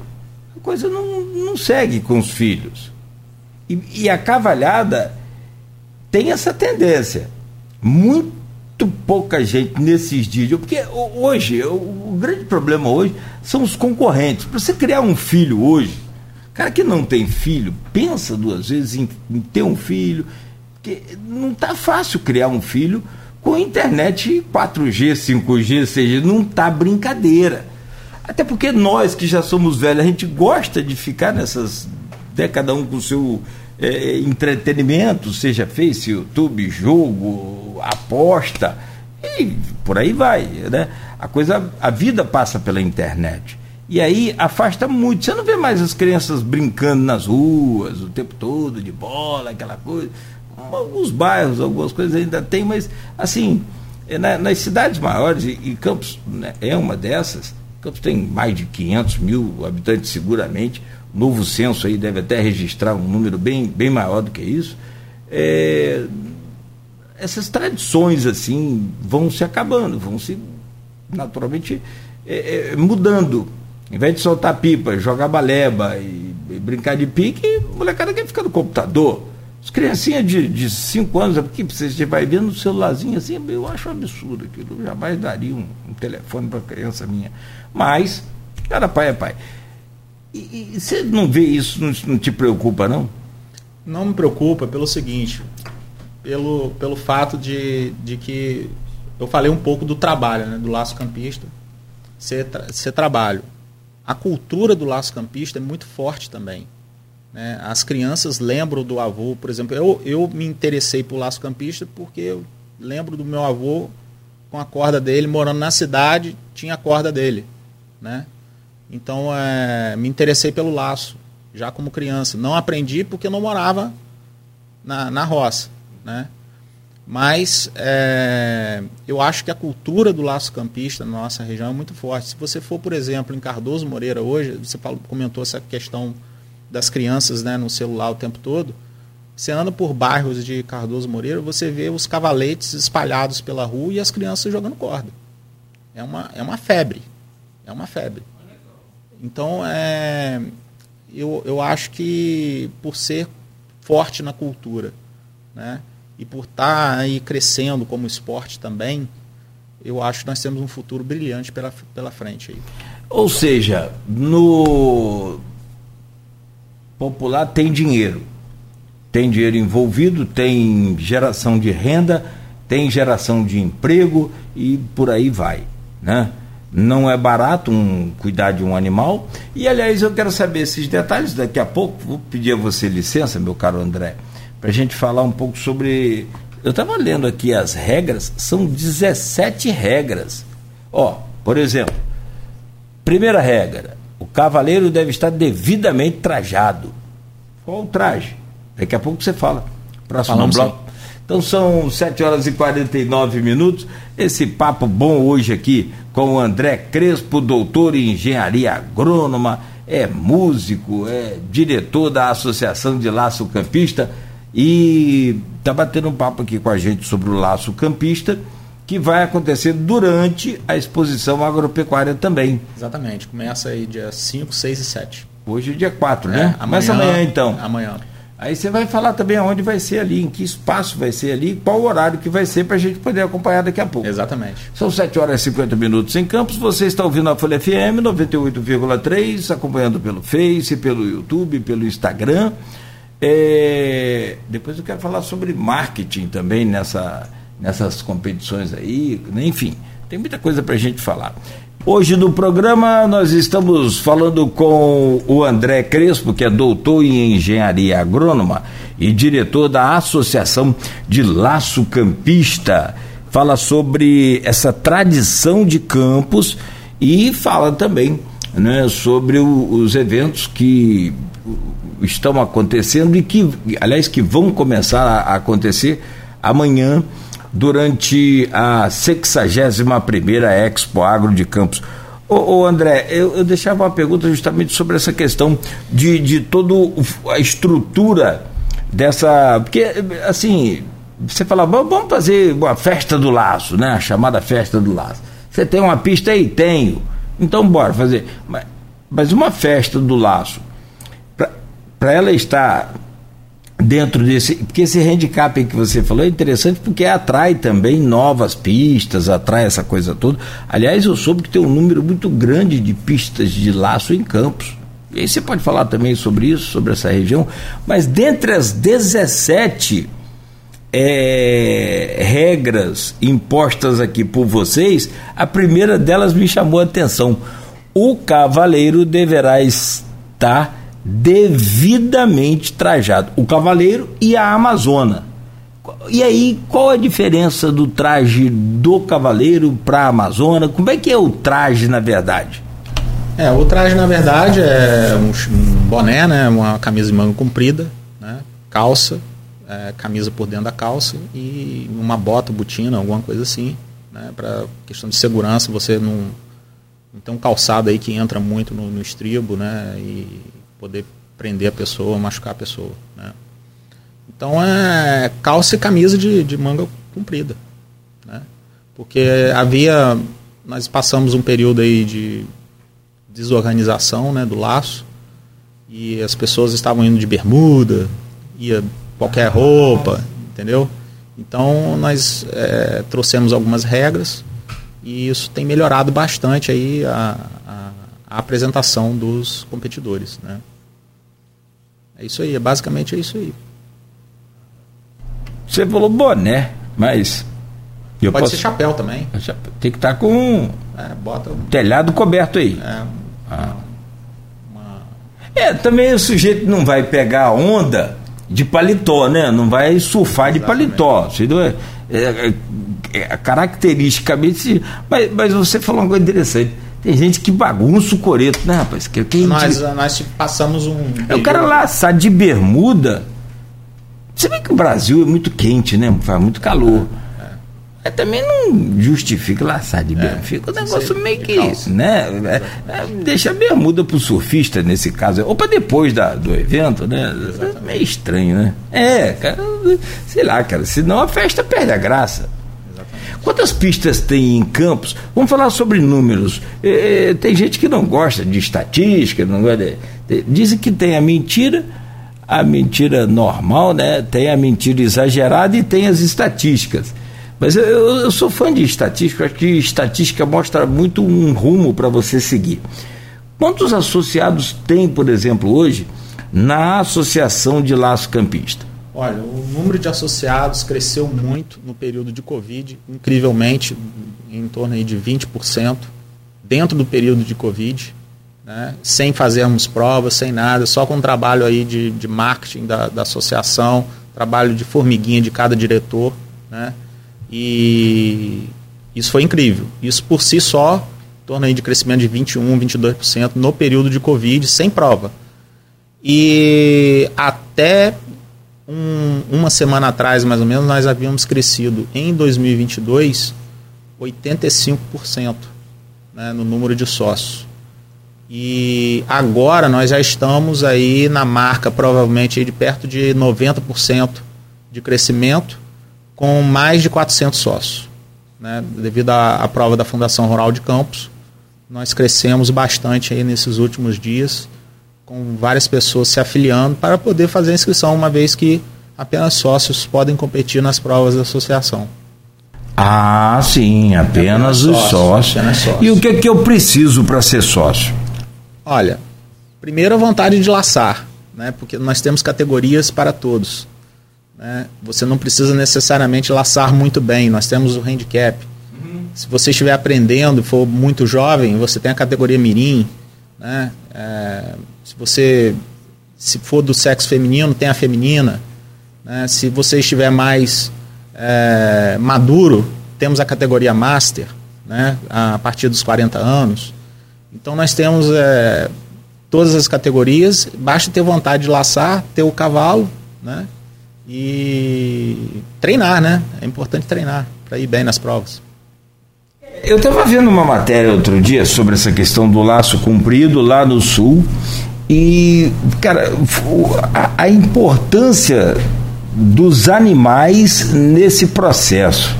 a coisa não, não segue com os filhos. E, e a cavalhada tem essa tendência. Muito pouca gente nesses dias. Porque hoje, o, grande problema hoje são os concorrentes. Para você criar um filho hoje, cara que não tem filho, pensa duas vezes em, em ter um filho. Porque não está fácil criar um filho com internet 4G, 5G, 6G, não tá brincadeira. Até porque nós que já somos velhos, a gente gosta de ficar nessas, cada um com o seu é, entretenimento, seja Face, YouTube, jogo, aposta, e por aí vai, né? A coisa, a vida passa pela internet. E aí afasta muito. Você não vê mais as crianças brincando nas ruas o tempo todo, de bola, aquela coisa. Alguns bairros, algumas coisas ainda tem, mas assim, é, na, nas cidades maiores, e, e Campos né, é uma dessas, Campos tem mais de 500 mil habitantes seguramente, novo censo aí deve até registrar um número bem, bem maior do que isso. É, essas tradições assim vão se acabando, vão se naturalmente é, é, mudando. Em vez de soltar pipa, jogar baleba e, e brincar de pique, a molecada quer ficar no computador. As criancinhas de 5 anos, porque você vai vendo no celularzinho assim, eu acho um absurdo aquilo. Eu jamais daria um, um telefone para criança minha. Mas, cada pai é pai. E, e você não vê isso, não, não te preocupa, não? Não me preocupa pelo seguinte, pelo, pelo fato de, de que eu falei um pouco do trabalho, né, do laço campista, ser, ser trabalho a cultura do laço campista é muito forte também. Né? As crianças lembram do avô, por exemplo, eu, eu me interessei por laço campista porque eu lembro do meu avô com a corda dele, morando na cidade, tinha a corda dele. Né? Então, é, me interessei pelo laço, já como criança. Não aprendi porque não morava na, na roça. Né? Mas é, eu acho que a cultura do laço campista na nossa região é muito forte. Se você for, por exemplo, em Cardoso Moreira hoje, você falou, comentou essa questão das crianças né, no celular o tempo todo. Você anda por bairros de Cardoso Moreira, você vê os cavaletes espalhados pela rua e as crianças jogando corda. É uma, é uma febre. É uma febre. Então, é, eu, eu acho que por ser forte na cultura, né, e por estar tá aí crescendo como esporte também, eu acho que nós temos um futuro brilhante pela, pela frente aí. Ou seja, no popular tem dinheiro. Tem dinheiro envolvido, tem geração de renda, tem geração de emprego e por aí vai, né? Não é barato um, cuidar de um animal. E aliás, eu quero saber esses detalhes daqui a pouco. Vou pedir a você licença, meu caro André para a gente falar um pouco sobre. Eu estava lendo aqui as regras, são 17 regras. Ó, por exemplo, primeira regra: o cavaleiro deve estar devidamente trajado. Qual o traje? Daqui a pouco você fala. Próximo Falamos bloco. Então são 7 horas e 49 minutos. Esse papo bom hoje aqui com o André Crespo, doutor em engenharia agrônoma, é músico, é diretor da Associação de Laço Campista e está batendo um papo aqui com a gente sobre o laço campista, que vai acontecer durante a exposição agropecuária também. Exatamente, começa aí dia 5, 6 e 7. Hoje é dia 4, é, né? Amanhã, Começa amanhã então. Amanhã. Aí você vai falar também aonde vai ser ali, em que espaço vai ser ali, qual horário que vai ser para a gente poder acompanhar daqui a pouco. Exatamente. São 7 horas e 50 minutos em Campos. Você está ouvindo a Folha FM 98,3, acompanhando pelo Face, pelo YouTube, pelo Instagram. É, depois eu quero falar sobre marketing também nessa, nessas competições aí, enfim, tem muita coisa para a gente falar. Hoje no programa nós estamos falando com o André Crespo, que é doutor em engenharia agrônoma e diretor da Associação de Laço Campista. Fala sobre essa tradição de campos e fala também né, sobre o, os eventos que estão acontecendo e que, aliás, que vão começar a acontecer amanhã durante a 61ª Expo Agro de Campos. Ô, ô André, eu, eu, deixava uma pergunta justamente sobre essa questão de, de toda a estrutura dessa. Porque, assim, você fala, vamos fazer uma festa do laço, né? A chamada festa do laço. Você tem uma pista aí? Tenho. Então bora fazer. Mas, mas uma festa do laço para ela estar dentro desse. Porque esse handicap que você falou é interessante porque atrai também novas pistas, atrai essa coisa toda. Aliás, eu soube que tem um número muito grande de pistas de laço em Campos. E aí você pode falar também sobre isso, sobre essa região. Mas dentre as 17 é, regras impostas aqui por vocês, a primeira delas me chamou a atenção. O cavaleiro deverá estar devidamente trajado. O cavaleiro e a amazona. E aí, qual a diferença do traje do cavaleiro para a amazona? Como é que é o traje na verdade? É, o traje na verdade é um, boné, né, uma camisa de manga comprida, né, calça, é, camisa por dentro da calça e uma bota, botina, alguma coisa assim, né, para questão de segurança, você não, não tem um calçado aí que entra muito no, no estribo, né, e poder prender a pessoa, machucar a pessoa, né. Então é calça e camisa de, de manga comprida, né, porque havia, nós passamos um período aí de desorganização, né, do laço, e as pessoas estavam indo de bermuda, ia qualquer roupa, entendeu? Então nós é, trouxemos algumas regras e isso tem melhorado bastante aí a, a, a, apresentação dos competidores, né? É isso aí, basicamente é isso aí. Você falou boné, mas Pode posso... ser chapéu também. Tem que estar tá com é, bota... telhado coberto aí. É, ah. uma... é, também o sujeito não vai pegar a onda de paletó, né? Não vai surfar de paletó. É, é, é, caracteristicamente. Mas, mas você falou uma coisa interessante. Tem gente que bagunça o coreto, né, rapaz? Que, que nós, nós passamos um. É o cara lá sai de bermuda. Você vê que o Brasil é muito quente, né? Faz muito calor. É, também não justifica laçar de bermuda. É, Fica um negócio meio que. Né? É, é, deixa a bermuda pro surfista nesse caso. Ou para depois da, do evento, né? É meio estranho, né? É, cara, sei lá, cara. Senão a festa perde a graça. Quantas pistas tem em Campos? Vamos falar sobre números. É, tem gente que não gosta de estatística, não gosta de, dizem que tem a mentira, a mentira normal, né? Tem a mentira exagerada e tem as estatísticas. Mas eu, eu sou fã de estatística, acho que estatística mostra muito um rumo para você seguir. Quantos associados tem, por exemplo, hoje, na Associação de Laço Campista? Olha, o número de associados cresceu muito no período de Covid, incrivelmente, em torno aí de 20%, dentro do período de Covid, né? sem fazermos provas, sem nada, só com o trabalho aí de, de marketing da, da associação, trabalho de formiguinha de cada diretor, né? E isso foi incrível. Isso por si só torna de crescimento de 21, 22% no período de Covid, sem prova. E até um, uma semana atrás, mais ou menos, nós havíamos crescido em 2022 85% né, no número de sócios. E agora nós já estamos aí na marca, provavelmente, de perto de 90% de crescimento com mais de 400 sócios. Né? Devido à, à prova da Fundação Rural de Campos, nós crescemos bastante aí nesses últimos dias, com várias pessoas se afiliando para poder fazer a inscrição, uma vez que apenas sócios podem competir nas provas da associação. Ah, sim, apenas, apenas os sócios. Apenas sócios. E o que é que eu preciso para ser sócio? Olha, primeiro a vontade de laçar, né? porque nós temos categorias para todos. Né? Você não precisa necessariamente laçar muito bem. Nós temos o handicap. Uhum. Se você estiver aprendendo, for muito jovem, você tem a categoria mirim. Né? É, se você se for do sexo feminino, tem a feminina. Né? Se você estiver mais é, maduro, temos a categoria master, né? a partir dos 40 anos. Então nós temos é, todas as categorias, basta ter vontade de laçar, ter o cavalo, né? e treinar, né? É importante treinar para ir bem nas provas. Eu estava vendo uma matéria outro dia sobre essa questão do laço comprido lá no sul e, cara, a, a importância dos animais nesse processo.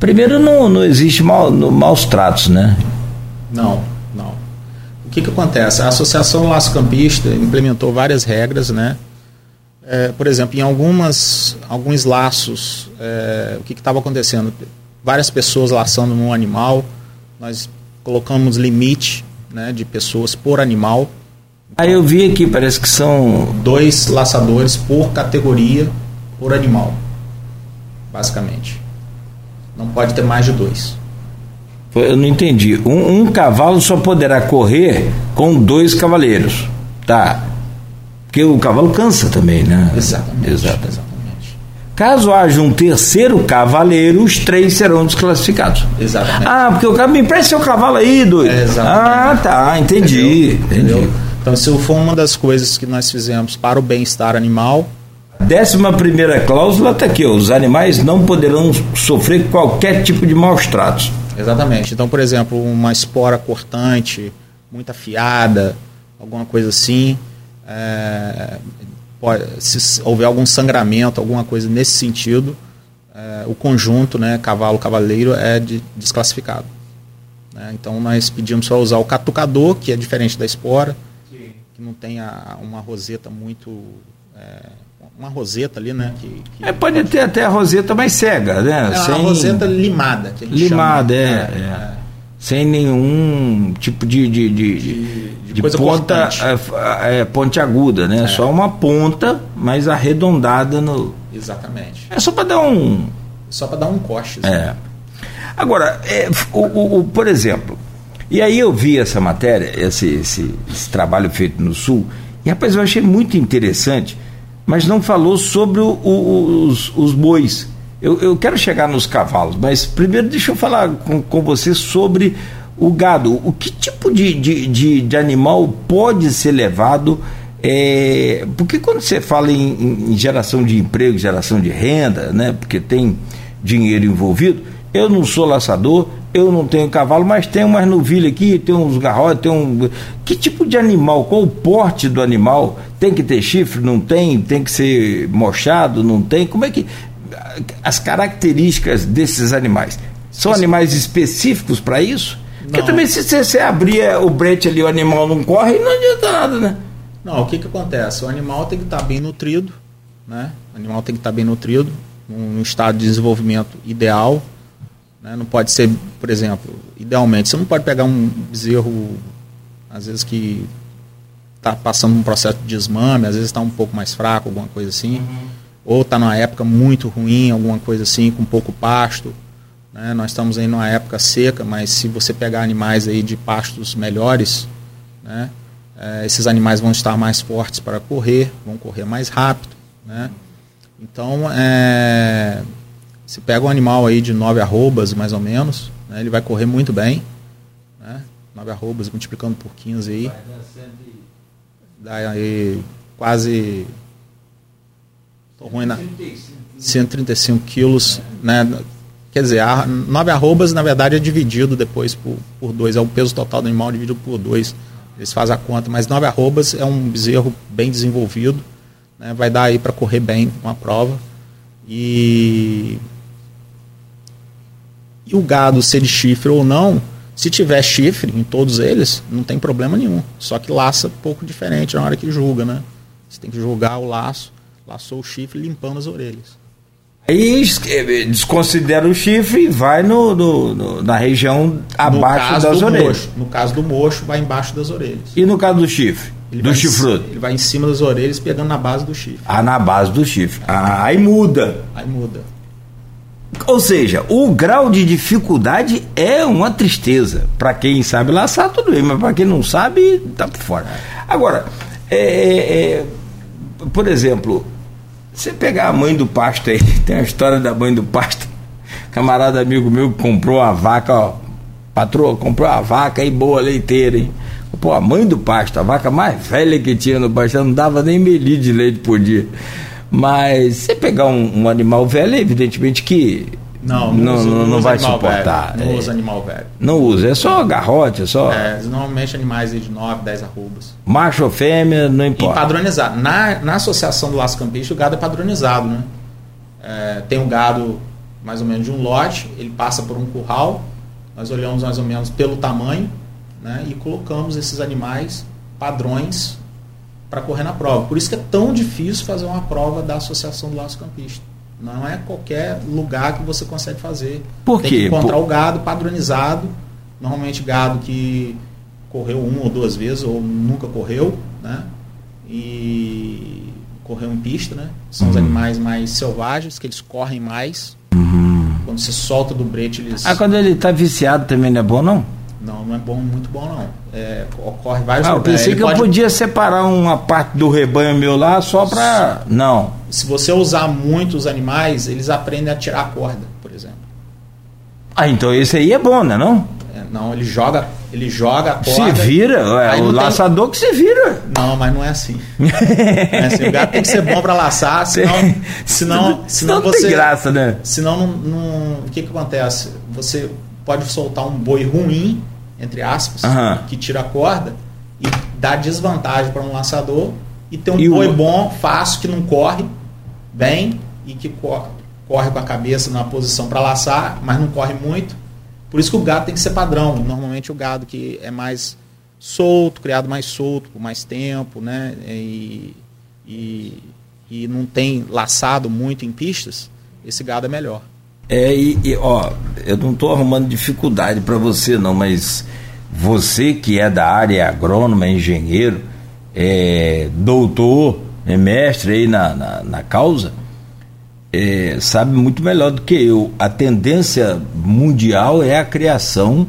Primeiro, não, não existe mal, no, maus tratos, né? Não, não. O que, que acontece? A Associação Laço Campista implementou várias regras, né? É, por exemplo, em algumas, alguns laços, é, o que estava acontecendo? Várias pessoas laçando num animal, nós colocamos limite né, de pessoas por animal. Aí eu vi aqui, parece que são. Dois laçadores por categoria por animal, basicamente. Não pode ter mais de dois. Eu não entendi. Um, um cavalo só poderá correr com dois cavaleiros. Tá. Porque o cavalo cansa também, né? Exatamente. Exato. exatamente. Caso haja um terceiro cavaleiro, os três serão desclassificados. Exatamente. Ah, porque o cara me empresta seu cavalo aí, doido. É, exatamente. ah, tá, entendi. Entendeu? entendi. Então, isso foi uma das coisas que nós fizemos para o bem-estar animal. Décima primeira cláusula está aqui, ó, os animais não poderão sofrer qualquer tipo de maus tratos. Exatamente. Então, por exemplo, uma espora cortante, muito afiada, alguma coisa assim, é, pode, se houver algum sangramento, alguma coisa nesse sentido, é, o conjunto, né, cavalo-cavaleiro, é de, desclassificado. Né? Então, nós pedimos para usar o catucador, que é diferente da espora, que não tem a, uma roseta muito. É, uma roseta ali, né? Que, que É, pode ter até a roseta mais cega, né? é uma roseta limada. Que a gente limada, chama. é, é. Sem nenhum tipo de, de, de, de, de coisa ponta cortante. é, é, pontiaguda, né? Só uma ponta, mas arredondada no. Exatamente. É só para dar um. Só para dar um corte. assim. É. Agora, é, o, o- o- por exemplo, e aí eu vi essa matéria, esse, esse, esse trabalho feito no Sul, e rapaz, eu achei muito interessante, mas não falou sobre o- os, os bois. Eu, eu quero chegar nos cavalos, mas primeiro deixa eu falar com, com você sobre o gado. O que tipo de, de, de, de animal pode ser levado? é, porque quando você fala em, em- geração de emprego, geração de renda, né? Porque tem dinheiro envolvido. Eu não sou laçador, eu não tenho cavalo, mas tenho umas novilhas aqui, tem uns garrotes, tem um. Que tipo de animal? Qual o porte do animal? Tem que ter chifre? Não tem? Tem que ser mochado? Não tem? Como é que. As características desses animais. São animais específicos para isso? Porque Não. também se você, abrir é, o brete ali, o animal não corre, não adianta nada, né? Não, o que, que acontece? O animal tem que estar bem nutrido, né? O animal tem que estar bem nutrido, num, estado de desenvolvimento ideal. Né? Não pode ser, por exemplo, idealmente, você não pode pegar um bezerro, às vezes que está passando um processo de desmame, às vezes está um pouco mais fraco, alguma coisa assim, ou está numa época muito ruim, alguma coisa assim, com pouco pasto. Né? Nós estamos aí numa época seca, mas se você pegar animais aí de pastos melhores, né? Eh, esses animais vão estar mais fortes para correr, vão correr mais rápido. Né? Então, é, se pega um animal aí de 9 arrobas, mais ou menos, né? ele vai correr muito bem. Né? 9 arrobas multiplicando por 15 aí. Dá aí quase. Tô ruim na. 135 quilos, né? Quer dizer, a, 9 arrobas, na verdade, é dividido depois por, por dois. É o peso total do animal dividido por dois. Eles fazem a conta. Mas 9 arrobas é um bezerro bem desenvolvido. Né? Vai dar aí para correr bem uma prova. E, e o gado, ser de chifre ou não, se tiver chifre em todos eles, não tem problema nenhum. Só que laça pouco diferente na hora que julga, né? Você tem que julgar o laço, laçou o chifre limpando as orelhas. Aí eh, desconsidera o chifre e vai no, no- no- na região abaixo das orelhas. mocho, no caso do mocho, vai embaixo das orelhas. E no caso do chifre? Ele do em chifrudo? Ele vai em cima das orelhas, pegando na base do chifre. Ah, na base do chifre. Ah, aí muda. Aí muda. Ou seja, o grau de dificuldade é uma tristeza. Para quem sabe laçar, tudo bem, mas para quem não sabe, tá por fora. Agora, é, é, é, por exemplo, você pegar a mãe do pasto aí, tem a história da mãe do pasto. Camarada amigo meu comprou a vaca, ó, patroa, comprou a vaca aí, boa leiteira, hein? Pô, a mãe do pasto, a vaca mais velha que tinha no pasto, não dava nem litro de leite por dia. Mas você pegar um, um animal velho, evidentemente que Não, não, não, não vai suportar. velho, Não É, usa animal velho. não usa, é só garrote, é só É, normalmente animais de 9, 10 arrobas. macho ou fêmea, não E importa. padronizado. Na, na associação do laço campista, o gado é padronizado, né? É, tem um gado mais ou menos de um lote, ele passa por um curral, nós olhamos mais ou menos pelo tamanho, né? E colocamos esses animais padrões para correr na prova. Por isso que é tão difícil fazer uma prova da associação do laço campista. Não é qualquer lugar que você consegue fazer. Por Tem quê? que encontrar Por- o gado padronizado, normalmente gado que correu uma ou duas vezes ou nunca correu, né? E correu em pista, né? São os Uhum. animais mais selvagens, que eles correm mais. Uhum. Quando você solta do brete, eles. Ah, quando ele tá viciado também não é bom, não? Não, não é bom, muito bom não. É, ocorre vários Ah, eu pensei que eu pode- podia separar uma parte do rebanho meu lá só pra. Não. Se você usar muito os animais, eles aprendem a tirar a corda, por exemplo. Ah, então esse aí é bom, né? Não? É, não, ele joga, ele joga a Se corda. vira, é o não tem- laçador que se vira. Não, mas não é assim. Não é assim. O gato tem que ser bom para laçar, senão, senão, senão não você. tem graça, né? Senão, não, não- o que, que acontece? Você pode soltar um boi ruim, entre aspas, Aham. que tira a corda e dá desvantagem para um laçador e ter um E o- boi bom, fácil, que não corre bem e que cor- corre com a cabeça na posição para laçar, mas não corre muito. Por isso que o gado tem que ser padrão. Normalmente o gado que é mais solto, criado mais solto por mais tempo, né? E, e, e não tem laçado muito em pistas, esse gado é melhor. É, e, e, ó, eu não estou arrumando dificuldade para você, não, mas você que é da área agrônomo, é engenheiro, é doutor, é mestre aí na, na, na causa, é, sabe muito melhor do que eu. A tendência mundial é a criação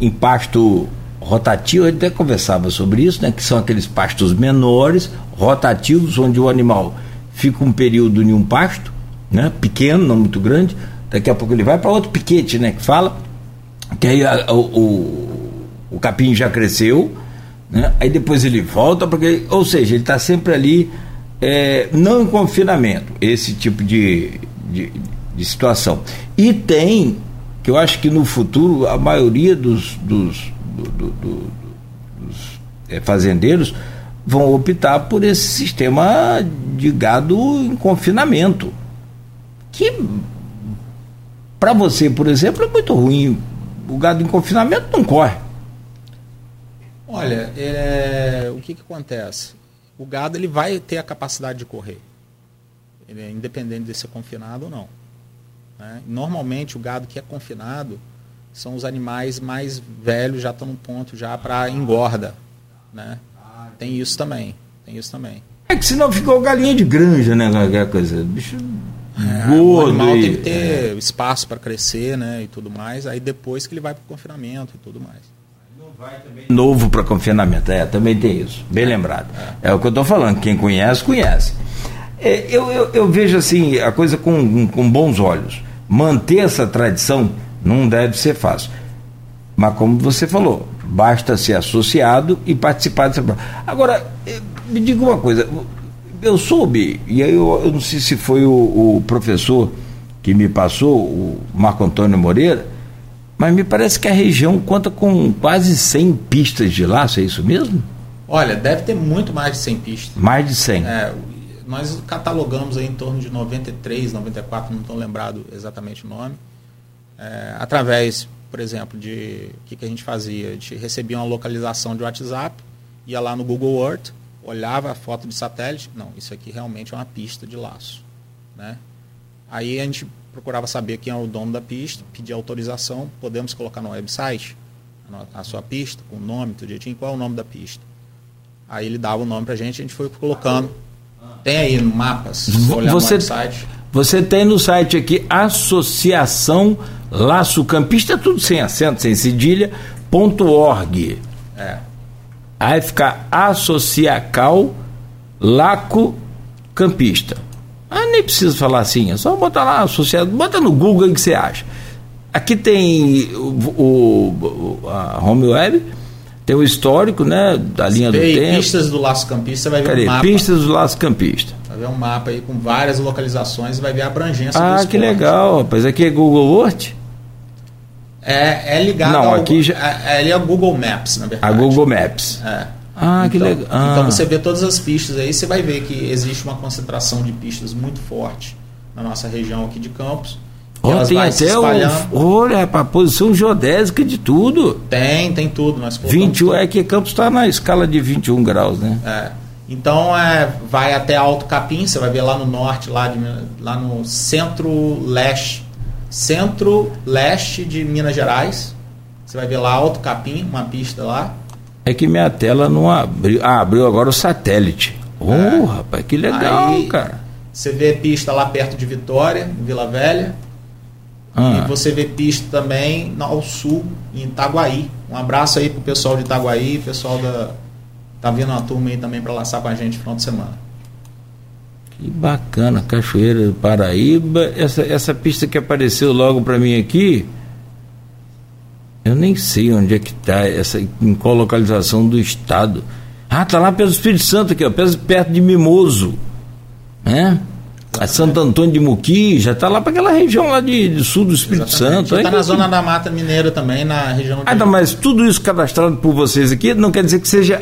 em pasto rotativo, a gente até conversava sobre isso, né? Que são aqueles pastos menores, rotativos, onde o animal fica um período em um pasto, né? Pequeno, não muito grande. Daqui a pouco ele vai para outro piquete, né? Que fala que aí a- o, o, o capim já cresceu, né? Aí depois ele volta porque, ou seja, ele está sempre ali, é, não em confinamento, esse tipo de, de, de situação. E tem, que eu acho que no futuro a maioria dos, dos, do- do- do- dos é, fazendeiros vão optar por esse sistema de gado em confinamento. Que para você, por exemplo, é muito ruim. O gado em confinamento não corre. Olha, é, o que, que acontece? O gado ele vai ter a capacidade de correr, ele é independente de ser confinado ou não. né? Normalmente o gado que é confinado são os animais mais velhos, já estão no ponto já para engorda, né? Tem isso também, tem isso também. É que senão ficou galinha de granja, né? Qualquer coisa. Bicho É, o animal e- tem que ter espaço para crescer, né, e tudo mais. Aí depois que ele vai para o confinamento e tudo mais. Novo para confinamento, é, também tem isso. Bem lembrado. É o que eu estou falando. Quem conhece, conhece. É, eu, eu, eu vejo assim a coisa com, com bons olhos. Manter essa tradição não deve ser fácil. Mas como você falou, basta ser associado e participar dessa. prova. Agora, eh, me diga uma coisa. Eu soube, e aí eu, eu não sei se foi o, o professor que me passou, o Marco Antônio Moreira, mas me parece que a região conta com quase 100 pistas de laço, é isso mesmo? Olha, deve ter muito mais de 100 pistas. Mais de 100. É, nós catalogamos aí em torno de 93, 94, não estou lembrado exatamente o nome, é, através, por exemplo, de o que, que a gente fazia? A gente recebia uma localização de WhatsApp, ia lá no Google Earth, olhava a foto de satélite, não, isso aqui realmente é uma pista de laço, né? Aí a gente procurava saber quem é o dono da pista, pedir autorização, podemos colocar no website a sua pista, com o nome, tudo direitinho, qual é o nome da pista. Aí ele dava o nome pra gente, a gente foi colocando. Tem aí no mapas, olhar você- no website. Você tem no site aqui Associação Laço Campista, tudo sem acento, sem cedilha, ponto org. É. Aí fica Associacal Laco Campista. Ah, nem precisa falar assim, é só botar lá associado, bota no Google aí que você acha. Aqui tem o, o- a home web, tem o histórico, né, da linha do tempo. pistas do Laço Campista, você vai ver Cadê? um mapa. Pistas do Laço Campista. Vai ver um mapa aí com várias localizações e vai ver a abrangência Ah, que legal, rapaz. Aqui é Google Earth? É, é ligado Não, ao, aqui já- é, é o Google Maps, na A verdade. Google Maps. É. Ah, que Então- legal. Ah. Então você vê todas as pistas aí, você vai ver que existe uma concentração de pistas muito forte na nossa região aqui de Campos. Elas tem até o. Olha, a posição geodésica de tudo. Tem, tem tudo. Nós colocamos 21 tudo. é que Campos está na escala de 21 graus, né? É. Então é, vai até Alto Capim, você vai ver lá no norte, lá, de, lá no centro-leste, centro-leste de Minas Gerais. Você vai ver lá Alto Capim, uma pista lá. É que minha tela não abriu. Ah, abriu agora o satélite. Oh, é. rapaz, que legal, Aí, cara. Você vê pista lá perto de Vitória, em Vila Velha. Ah. E você vê pista também ao sul, em Itaguaí. Um abraço aí pro pessoal de Itaguaí, pessoal da. Tá vindo uma turma aí também para laçar com a gente no final de semana. Que bacana, Cachoeira do Paraíba. Essa, essa pista que apareceu logo para mim aqui, eu nem sei onde é que está, essa, em qual localização do estado. Ah, tá lá pelo Espírito Santo aqui, ó, perto de Mimoso. Né? A Santo Antônio de Muqui, já está lá para aquela região lá de, de sul do Espírito Exatamente. Santo. Está na zona da Mata Mineira também, na região. Ah, não, mas tudo isso cadastrado por vocês aqui não quer dizer que seja.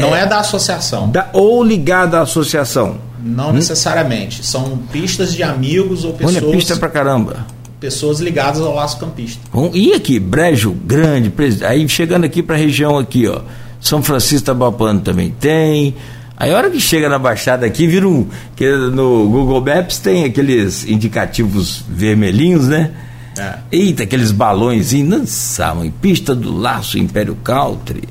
não é, é da associação. Da, ou ligada à associação. Não hum? necessariamente. São pistas de amigos ou pessoas. Olha, pista pra caramba. Pessoas ligadas ao laço campista. Bom, e aqui, Brejo Grande, aí chegando aqui para a região aqui, ó. São Francisco Tabapano também tem. Aí a hora que chega na Baixada aqui, vira um. Que no Google Maps tem aqueles indicativos vermelhinhos, né? É. Eita, aqueles balões, nossa, mãe, pista do laço Império Country.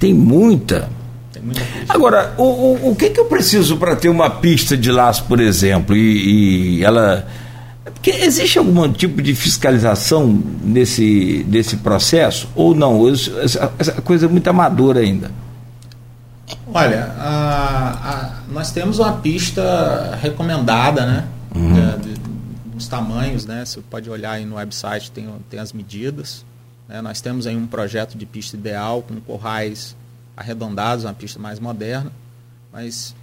Tem muita. Tem muita. Agora, o, o, o que, que eu preciso para ter uma pista de laço, por exemplo, e, e ela. Porque existe algum tipo de fiscalização nesse, nesse processo? Ou não? Essa, essa coisa é muito amadora ainda. Olha, a, a, nós temos uma pista recomendada, né? Uhum. De, de, os tamanhos, né? Você pode olhar aí no website, tem, tem as medidas. Né? Nós temos aí um projeto de pista ideal com corrais arredondados, uma pista mais moderna. Mas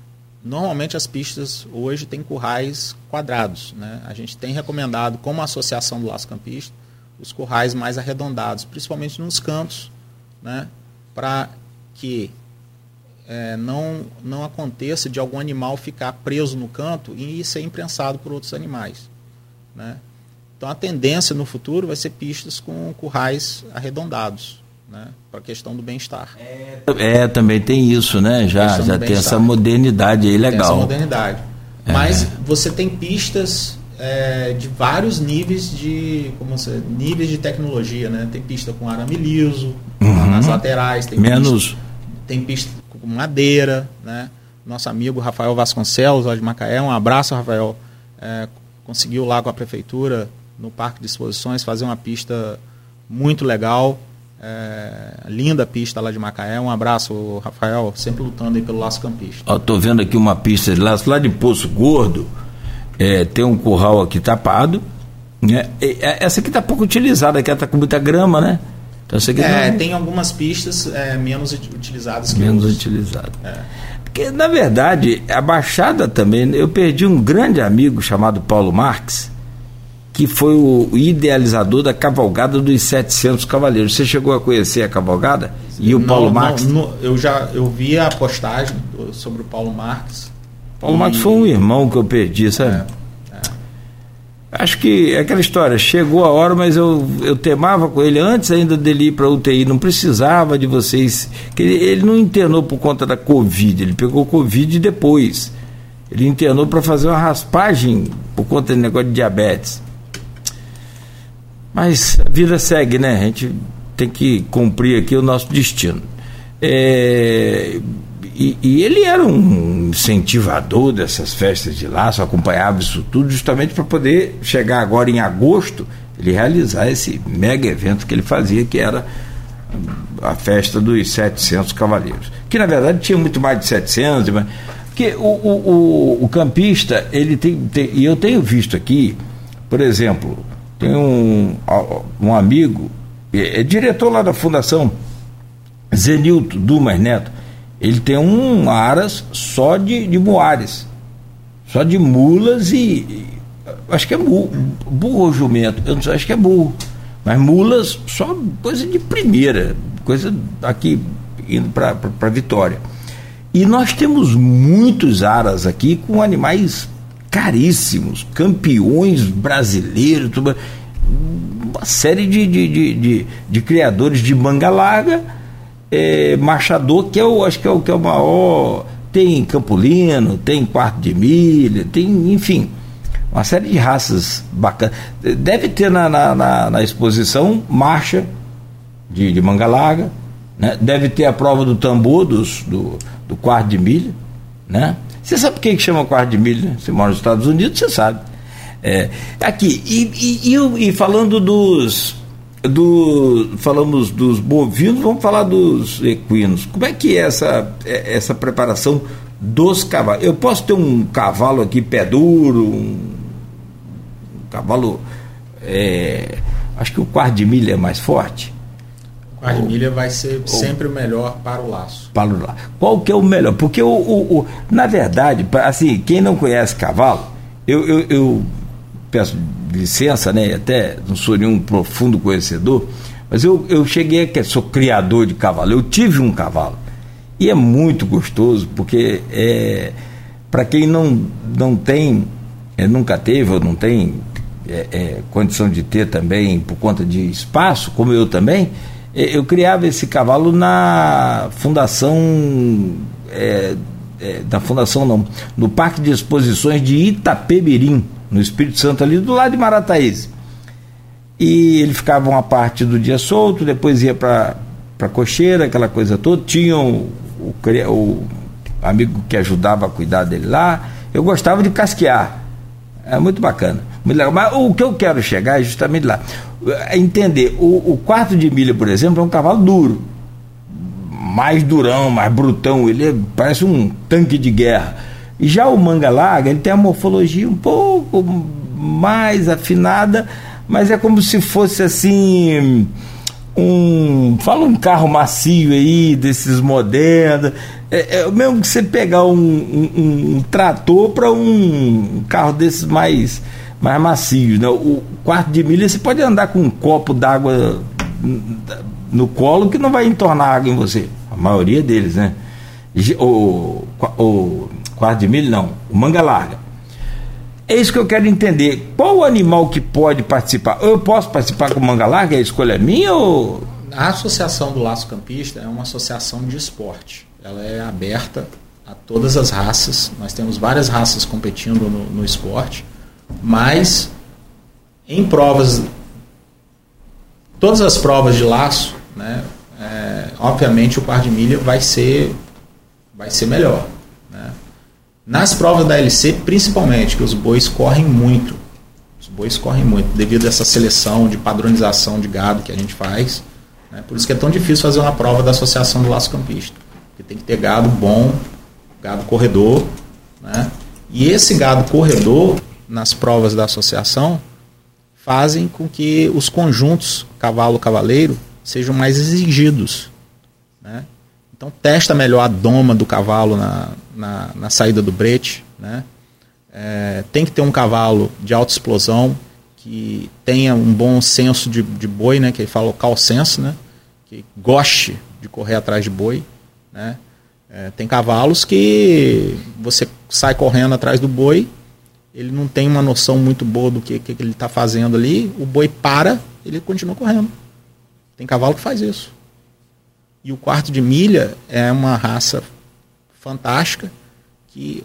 normalmente as pistas hoje têm currais quadrados. Né? A gente tem recomendado, como associação do Laço Campista, os currais mais arredondados, principalmente nos cantos, né? para que é, não, não aconteça de algum animal ficar preso no canto e ser imprensado por outros animais. Né? Então a tendência no futuro vai ser pistas com currais arredondados. Né, para a questão do bem-estar. É, é, também tem isso, né? Já, já tem essa modernidade aí legal. Tem essa modernidade. É. Mas você tem pistas é, de vários níveis de como você, níveis de tecnologia, né? Tem pista com arame liso uhum. nas laterais, tem menos pista, tem pista com madeira, né? Nosso amigo Rafael Vasconcelos, lá de Macaé, um abraço, Rafael. É, conseguiu lá com a prefeitura, no Parque de Exposições, fazer uma pista muito legal. É, linda pista lá de Macaé. Um abraço, Rafael, sempre lutando aí pelo laço campista. Estou vendo aqui uma pista de laço lá de Poço Gordo. É, tem um curral aqui tapado. Né? É, essa aqui está pouco utilizada, aqui está com muita grama, né? Então, você é, tem algumas pistas é, menos utilizadas que Menos utilizadas. É. Porque, na verdade, a Baixada também, eu perdi um grande amigo chamado Paulo Marques, que foi o idealizador da cavalgada dos 700 cavaleiros. Você chegou a conhecer a cavalgada? E o não, Paulo? Não, eu já eu vi a postagem sobre o Paulo Marques. Paulo e... Marques foi um irmão que eu perdi, sabe? É. Acho que é aquela história, chegou a hora, mas eu, eu temava com ele antes ainda dele ir para a UTI, não precisava de vocês. que ele, ele, não internou por conta da Covid, ele pegou Covid depois. Ele internou para fazer uma raspagem por conta do negócio de diabetes. Mas a vida segue, né? A gente tem que cumprir aqui o nosso destino. É, e, e, ele era um incentivador dessas festas de laço, acompanhava isso tudo justamente para poder chegar agora em agosto, ele realizar esse mega evento que ele fazia, que era a festa dos 700 cavaleiros. Que na verdade tinha muito mais de 700, mas, porque o, o, o, o campista, ele tem, tem, e eu tenho visto aqui, por exemplo, tem um, um amigo, é, é diretor lá da Fundação Zenilto Dumas Neto, ele tem um aras só de, de moares, só de mulas e, acho que é burro, burro ou jumento, eu não sei, acho que é burro, mas mulas só coisa de primeira, coisa aqui indo para Vitória. E nós temos muitos aras aqui com animais caríssimos, campeões brasileiros, uma série de, de, de, de, de criadores de manga larga é, Marchador, que é o, acho que é o que é o maior. Tem Campolino, tem Quarto de Milha, tem, enfim, uma série de raças bacanas. Deve ter na, na, na, na exposição marcha de, de manga larga, né? deve ter a prova do tambor dos, do, do quarto de milha. né? Você sabe por que chama quarto de milha? Né? Você mora nos Estados Unidos, você sabe. É, aqui, e, e, e, falando dos, do, falamos dos bovinos, vamos falar dos equinos. Como é que é essa, é, essa preparação dos cavalos? Eu posso ter um cavalo aqui pé duro, um cavalo. É, acho que o quarto de milha é mais forte. O quarto de milha vai ser sempre o melhor para o laço. Para o laço. Qual que é o melhor? Porque o, o, o na verdade, assim, quem não conhece cavalo, eu, eu, eu peço licença, né? Até não sou nenhum profundo conhecedor, mas eu, eu cheguei que sou criador de cavalo. Eu tive um cavalo e é muito gostoso porque é para quem não não tem é, nunca teve ou não tem é, é, condição de ter também por conta de espaço, como eu também, eu criava esse cavalo na fundação é, é, da fundação não, no Parque de Exposições de Itapemirim no Espírito Santo, ali do lado de Marataízes. E ele ficava uma parte do dia solto, depois ia para para cocheira, aquela coisa toda. Tinha o, o, o, amigo que ajudava a cuidar dele lá. Eu gostava de casquear. É muito bacana. Muito legal. Mas o que eu quero chegar é justamente lá. É entender, o, o quarto de milha, por exemplo, é um cavalo duro. Mais durão, mais brutão. Ele é, parece um tanque de guerra e já o manga larga, ele tem a morfologia um pouco mais afinada, mas é como se fosse assim um, fala um carro macio aí desses modernos, é, é mesmo que você pegar um, um, um trator para um carro desses mais mais macios, né? O quarto de milha você pode andar com um copo d'água no colo que não vai entornar água em você, a maioria deles, né? O, o quarto de milho não, o manga larga. É isso que eu quero entender. Qual o animal que pode participar? Eu posso participar com manga larga? A escolha é minha ou. A Associação do Laço Campista é uma associação de esporte. Ela é aberta a todas as raças. Nós temos várias raças competindo no, no esporte, mas em provas, todas as provas de laço, né, é, obviamente o par de milha vai ser, vai ser melhor. Nas provas da LC, principalmente, que os bois correm muito. Os bois correm muito, devido a essa seleção de padronização de gado que a gente faz. Né? Por isso que é tão difícil fazer uma prova da Associação do Laço Campista. Tem que ter gado bom, gado corredor. Né? E esse gado corredor, nas provas da associação, fazem com que os conjuntos cavalo-cavaleiro sejam mais exigidos. Né? Então testa melhor a doma do cavalo na, na, na saída do brete. Né? É, tem que ter um cavalo de alta explosão que tenha um bom senso de, de boi, né? que ele fala local senso, né? que goste de correr atrás de boi. Né? É, tem cavalos que você sai correndo atrás do boi, ele não tem uma noção muito boa do que, que ele está fazendo ali, o boi para, ele continua correndo. Tem cavalo que faz isso. E o quarto de milha é uma raça fantástica que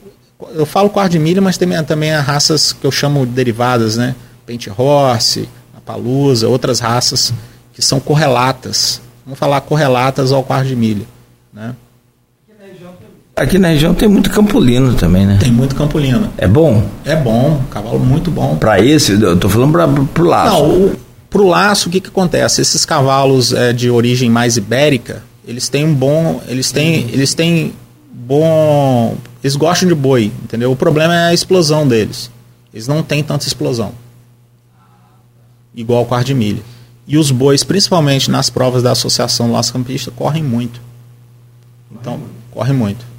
eu falo quarto de milha, mas também também há raças que eu chamo de derivadas, né? Paint Horse, Palusa, outras raças que são correlatas. Vamos falar correlatas ao quarto de milha, né? Aqui na região tem muito campolino também, né? Tem muito campolino. É bom? É bom, cavalo muito bom. Para esse, eu tô falando para o laço. Não, o, para o laço, o que, que acontece? Esses cavalos é, de origem mais ibérica, eles têm um bom. Eles têm. Eles têm bom. Eles gostam de boi, entendeu? O problema é a explosão deles. Eles não têm tanta explosão. Igual o quarto de milha. E os bois, principalmente nas provas da Associação Las Campista, correm muito. Então, correm muito.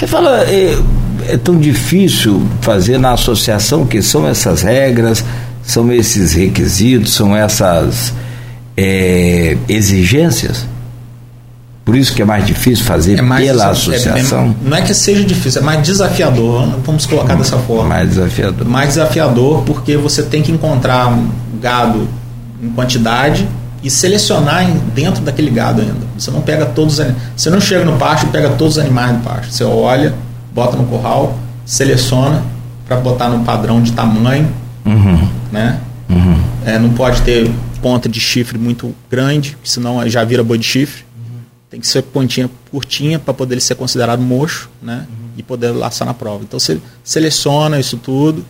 Você fala, é, é, tão difícil fazer na associação que são essas regras, são esses requisitos, são essas é, exigências? Por isso que é mais difícil fazer é mais pela associação? É, não é que seja difícil, é mais desafiador, vamos colocar dessa forma. Mais desafiador. Mais desafiador porque você tem que encontrar um gado em quantidade e selecionar dentro daquele gado ainda. Você não pega todos os Você não chega no pasto e pega todos os animais do pasto. Você olha, bota no curral, seleciona para botar no padrão de tamanho Uhum. Né? Uhum. É, não pode ter ponta de chifre muito grande, senão já vira boi de chifre. Uhum. Tem que ser pontinha curtinha para poder ser considerado mocho, né? e poder laçar na prova. Então você seleciona isso tudo,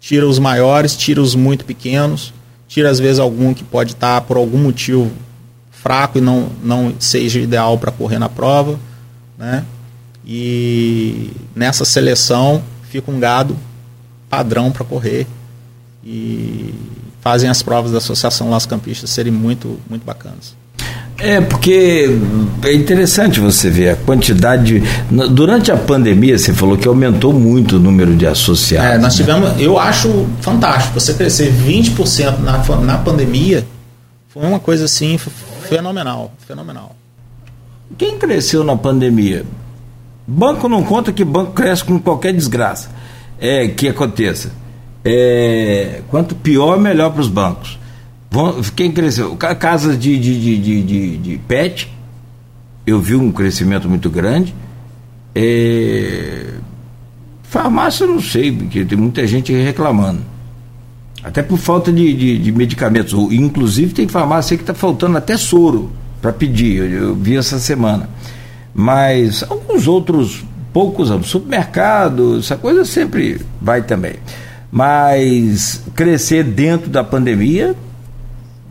tira os maiores, tira os muito pequenos, tira às vezes algum que pode estar por algum motivo fraco e não, não seja ideal para correr na prova, né? E nessa seleção fica um gado padrão para correr e fazem as provas da Associação Las Campistas serem muito, muito bacanas. É, porque é interessante você ver a quantidade. Durante a pandemia, você falou que aumentou muito o número de associados. É, nós né? tivemos. Eu acho fantástico. Você crescer 20% na, na pandemia foi uma coisa assim fenomenal. Fenomenal. Quem cresceu na pandemia? Banco não conta que banco cresce com qualquer desgraça é, que aconteça. É, quanto pior, melhor para os bancos. Quem cresceu? Casas de, de, de, de, de pet, eu vi um crescimento muito grande. É, farmácia, não sei, porque tem muita gente reclamando. Até por falta de, de, de medicamentos. Inclusive, tem farmácia que está faltando até soro para pedir. Eu, eu, vi essa semana. Mas alguns outros, poucos, supermercado, essa coisa sempre vai também. Mas crescer dentro da pandemia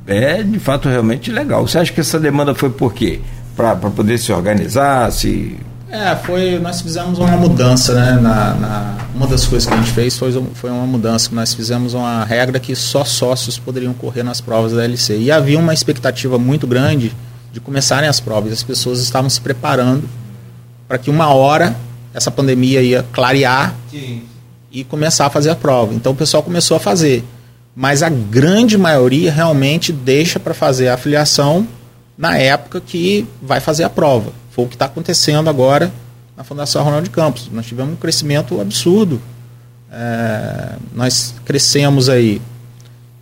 é de fato realmente legal. Você acha que essa demanda foi por quê? Para poder se organizar, se. É, foi. Nós fizemos uma mudança, né? Na, na, uma das coisas que a gente fez foi, foi uma mudança, que nós fizemos uma regra que só sócios poderiam correr nas provas da LC. E havia uma expectativa muito grande de começarem as provas. As pessoas estavam se preparando para que uma hora essa pandemia ia clarear Sim. e começar a fazer a prova. Então o pessoal começou a fazer mas a grande maioria realmente deixa para fazer a afiliação na época que vai fazer a prova. Foi o que está acontecendo agora na Fundação Ronaldo de Campos. Nós tivemos um crescimento absurdo. É, nós crescemos aí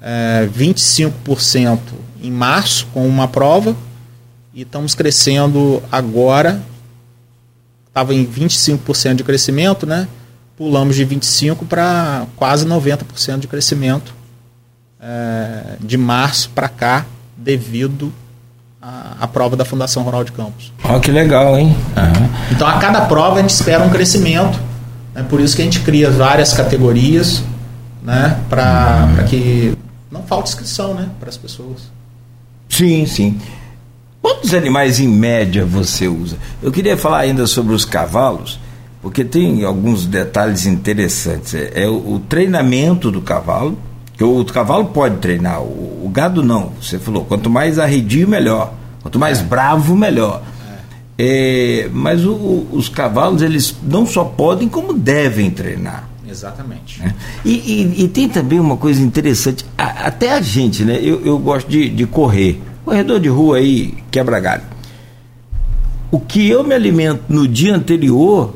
é, 25% em março com uma prova e estamos crescendo agora. Estava em 25% de crescimento, né? Pulamos de 25% para quase 90% de crescimento é, de março para cá, devido à, à, prova da Fundação Rural de Campos. Olha que legal, hein? Uhum. Então, a cada prova a gente espera um crescimento. É por isso que a gente cria várias categorias, né? Para uhum. que não falte inscrição, né? Para as pessoas. Sim, sim. Quantos animais em média você usa? Eu queria falar ainda sobre os cavalos, porque tem alguns detalhes interessantes. É, é o, o treinamento do cavalo, que o cavalo pode treinar, o, o, gado não. Você falou, quanto mais arredio, melhor. Quanto mais é. bravo, melhor. É. É, mas o, os cavalos, eles não só podem, como devem treinar. Exatamente. Né? E, e, e, tem também uma coisa interessante, a, até a gente, né? Eu, eu gosto de, de correr. Corredor de rua aí, quebra galho. O que eu me alimento no dia anterior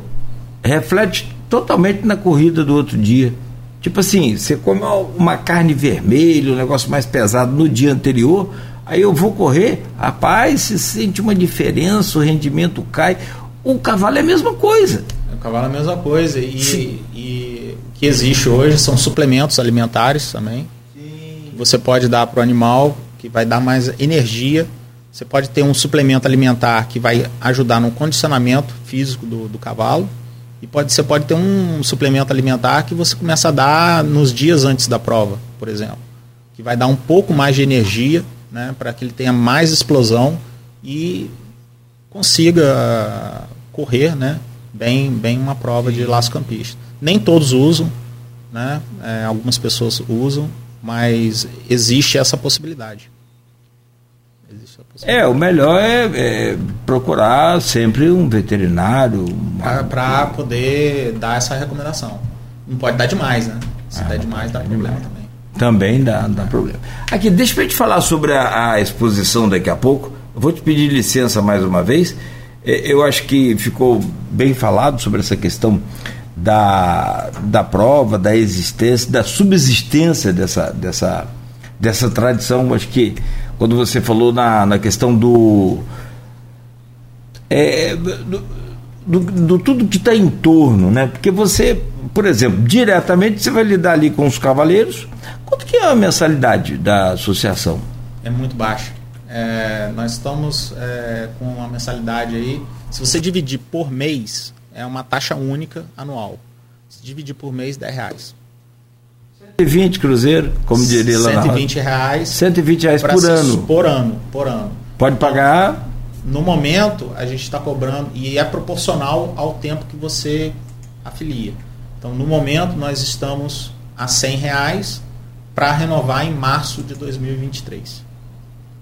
reflete totalmente na corrida do outro dia. Tipo assim, você come uma carne vermelha, um negócio mais pesado no dia anterior, aí eu vou correr, rapaz, se sente uma diferença, o rendimento cai. O cavalo é a mesma coisa. O cavalo é a mesma coisa. E, e o que existe hoje são suplementos alimentares também. Sim. Você pode dar para o animal, que vai dar mais energia. Você pode ter um suplemento alimentar que vai ajudar no condicionamento físico do, do cavalo e pode, você pode ter um suplemento alimentar que você começa a dar nos dias antes da prova, por exemplo. Que vai dar um pouco mais de energia, né, para que ele tenha mais explosão e consiga correr né, bem, bem uma prova de laço campista. Nem todos usam, né, é, algumas pessoas usam, mas existe essa possibilidade. É, o melhor é, é procurar sempre um veterinário. Para poder dar essa recomendação. Não pode dar demais, né? Se ah, der demais, dá problema demais. também. Também dá, dá problema. Aqui, deixa eu te falar sobre a, a, exposição daqui a pouco. Eu vou te pedir licença mais uma vez. É, eu acho que ficou bem falado sobre essa questão da, da prova, da existência, da subsistência dessa, dessa, dessa tradição. Acho que quando você falou na, na questão do, é, do, do, do, tudo que está em torno, né? Porque você, por exemplo, diretamente você vai lidar ali com os cavaleiros. Quanto que é a mensalidade da associação? É muito baixa. É, nós estamos é, com uma mensalidade aí. Se você dividir por mês, é uma taxa única anual. Se dividir por mês, 10 reais. 120 cruzeiro, como diria lá 120 na reais. 120 reais por ano. Por ano, por ano. Pode pagar. No momento, a gente está cobrando, e é proporcional ao tempo que você afilia. Então, no momento, nós estamos a 100 reais para renovar em março de 2023.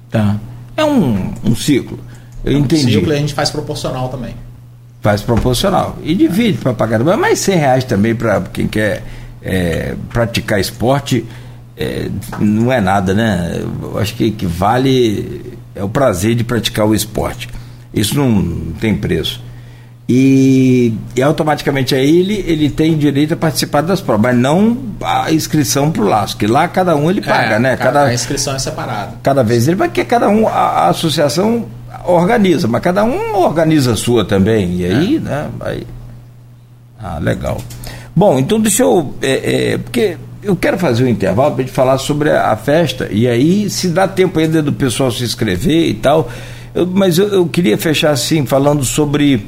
Tá. É um, um ciclo. Eu é um entendi. ciclo e a gente faz proporcional também. Faz proporcional. E divide para pagar. Mas mais 100 reais também para quem quer é, praticar esporte é, não é nada, né? Eu acho que, que vale é o prazer de praticar o esporte. Isso não tem preço. E, e, automaticamente aí ele, ele tem direito a participar das provas, mas não a inscrição para o laço, que lá cada um ele paga, é, né? Cada, a inscrição é separada. Cada vez ele vai, porque cada um, a, a, associação organiza, mas cada um organiza a sua também. E aí, é. né? Aí, ah, legal. Bom, então deixa eu. É, é, porque eu quero fazer um intervalo para gente falar sobre a, a, festa, e aí, se dá tempo ainda do pessoal se inscrever e tal. Eu, mas eu, eu queria fechar assim, falando sobre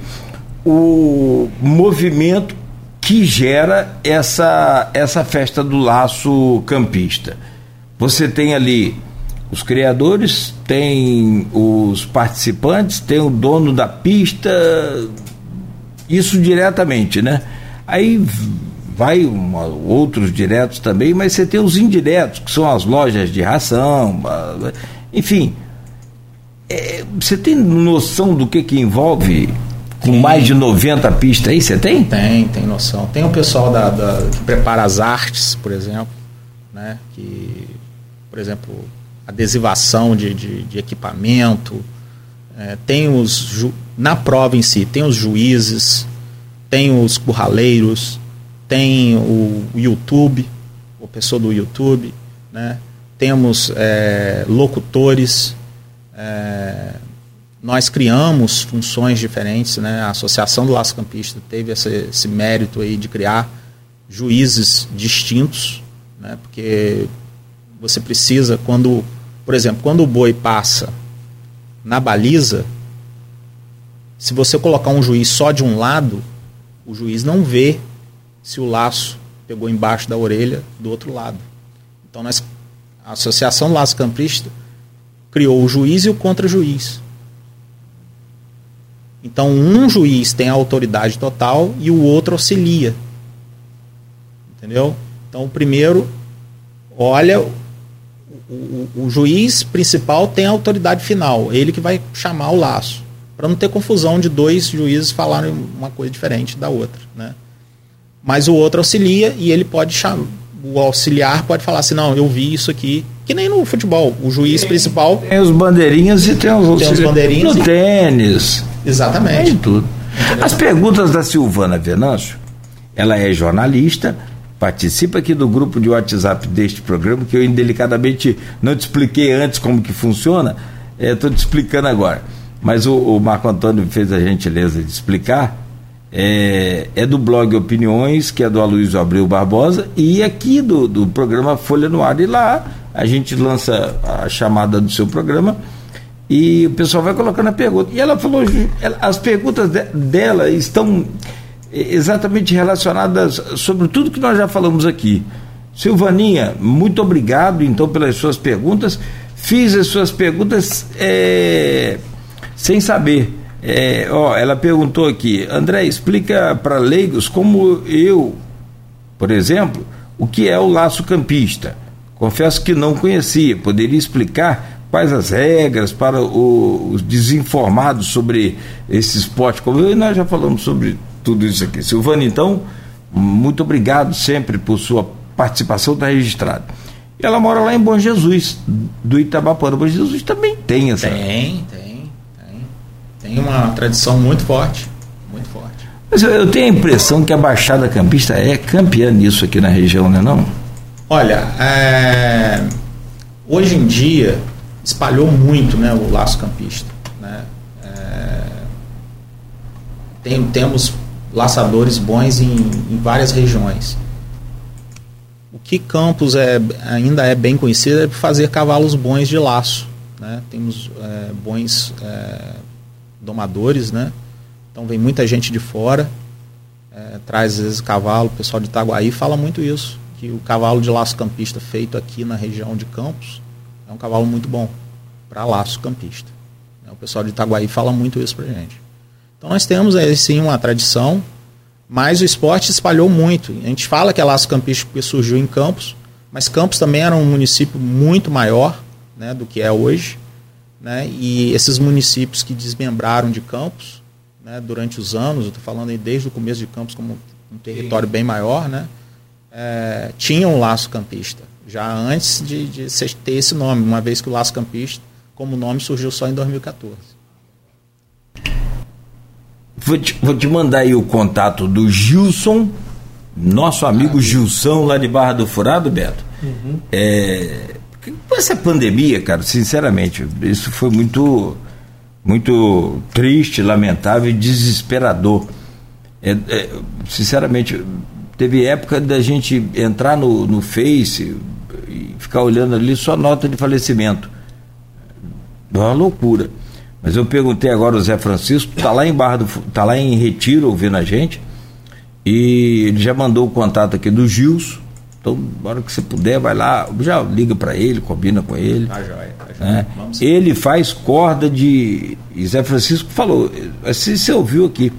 o movimento que gera essa, essa festa do laço campista. Você tem ali os criadores, tem os participantes, tem o dono da pista, isso diretamente, né? Aí vai uma, outros diretos também, mas você tem os indiretos, que são as lojas de ração, enfim. É, você tem noção do que, que envolve com mais de 90 pistas aí, você tem? Tem, tem noção. Tem o pessoal da, da, que prepara as artes, por exemplo, né? Que, por exemplo, adesivação de, de, de equipamento. É, tem os na prova em si, tem os juízes, tem os curraleiros, tem o, YouTube, o pessoa do YouTube, né? Temos é, locutores, é, nós criamos funções diferentes, né? A Associação do Laço Campista teve esse, esse mérito aí de criar juízes distintos, né? Porque você precisa quando, por exemplo, quando o boi passa na baliza, se você colocar um juiz só de um lado, o juiz não vê se o laço pegou embaixo da orelha do outro lado. Então nós, a Associação Laço Campista criou o juiz e o contra-juiz. Então, um juiz tem a autoridade total e o outro auxilia. Entendeu? Então, o primeiro olha, o, o, o juiz principal tem a autoridade final, ele que vai chamar o laço, para não ter confusão de dois juízes falarem uma coisa diferente da outra, né? Mas o outro auxilia e ele pode chamar, o auxiliar pode falar assim, não, eu vi isso aqui, que nem no futebol, o juiz tem, principal tem os bandeirinhas e tem os, tem os bandeirinhas no e... tênis. Exatamente. Em tudo. As perguntas da Silvana Venâncio, ela é jornalista, participa aqui do grupo de WhatsApp deste programa, que eu indelicadamente não te expliquei antes como que funciona, estou é, te explicando agora. Mas o, o, Marco Antônio fez a gentileza de explicar. É, é, do blog Opiniões, que é do Aloysio Abreu Barbosa, e aqui do, do programa Folha no Ar. E lá a gente lança a chamada do seu programa e o pessoal vai colocando a pergunta. E ela falou, as perguntas dela estão exatamente relacionadas sobre tudo que nós já falamos aqui. Silvaninha, muito obrigado então pelas suas perguntas. Fiz as suas perguntas é, sem saber. É, ó, ela perguntou aqui, André, explica para leigos como eu, por exemplo, o que é o laço campista. Confesso que não conhecia. Poderia explicar quais as regras para os desinformados sobre esse esporte como eu, e nós já falamos sobre tudo isso aqui. Silvana, então, muito obrigado sempre por sua participação, está registrado. E ela mora lá em Bom Jesus, do Itabapana. Bom Jesus também tem essa. Tem, tem. Tem uma tradição muito forte, muito forte. Mas eu, eu tenho a impressão que a Baixada Campista é campeã nisso aqui na região, não é não? Olha, é... hoje em dia espalhou muito né, o laço campista. Né? É, tem, temos laçadores bons em, em, várias regiões. O que Campos é, ainda é bem conhecido é por fazer cavalos bons de laço. Né? Temos é, bons é, domadores, né? então vem muita gente de fora traz às vezes cavalo, o pessoal de Itaguaí fala muito isso, que o cavalo de laço campista feito aqui na região de Campos é um cavalo muito bom para laço campista. O pessoal de Itaguaí fala muito isso para gente. Então nós temos aí sim uma tradição, mas o esporte espalhou muito. A gente fala que é laço campista porque surgiu em Campos, mas Campos também era um município muito maior né, do que é hoje. Né, e esses municípios que desmembraram de Campos né, durante os anos, eu estou falando aí desde o começo de Campos como um território bem maior, né, é, tinham um laço campista, já antes de, de ter esse nome, uma vez que o laço campista, como nome, surgiu só em 2014. Vou te, vou te mandar aí o contato do Gilson, nosso amigo ah, Gilson lá de Barra do Furado, Beto. Uhum. É, com essa pandemia, cara, sinceramente, isso foi muito, muito triste, lamentável e desesperador. É, é, sinceramente, teve época da gente entrar no, no Face e ficar olhando ali só nota de falecimento. É uma loucura. Mas eu perguntei agora o Zé Francisco, tá lá em Barra do, tá lá em Retiro ouvindo a gente. E ele já mandou o contato aqui do Gils. Então, na hora que você puder, vai lá, já liga para ele, combina com ele. Tá joia, tá joia. Né? Ele faz corda de. E Zé Francisco falou, se você ouviu aqui,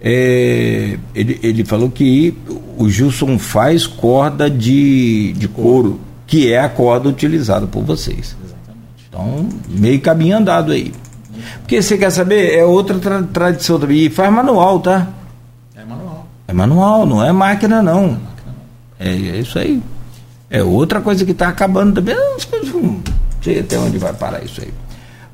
é, ele, ele falou que o Gilson faz corda de, de couro, que é a corda utilizada por vocês. Exatamente. Então, meio caminho andado aí. Porque você quer saber, é outra tra tradição também. E faz manual, tá? É manual. É manual, não é máquina não. É, é isso aí. É outra coisa que está acabando também. Não sei até onde vai parar isso aí.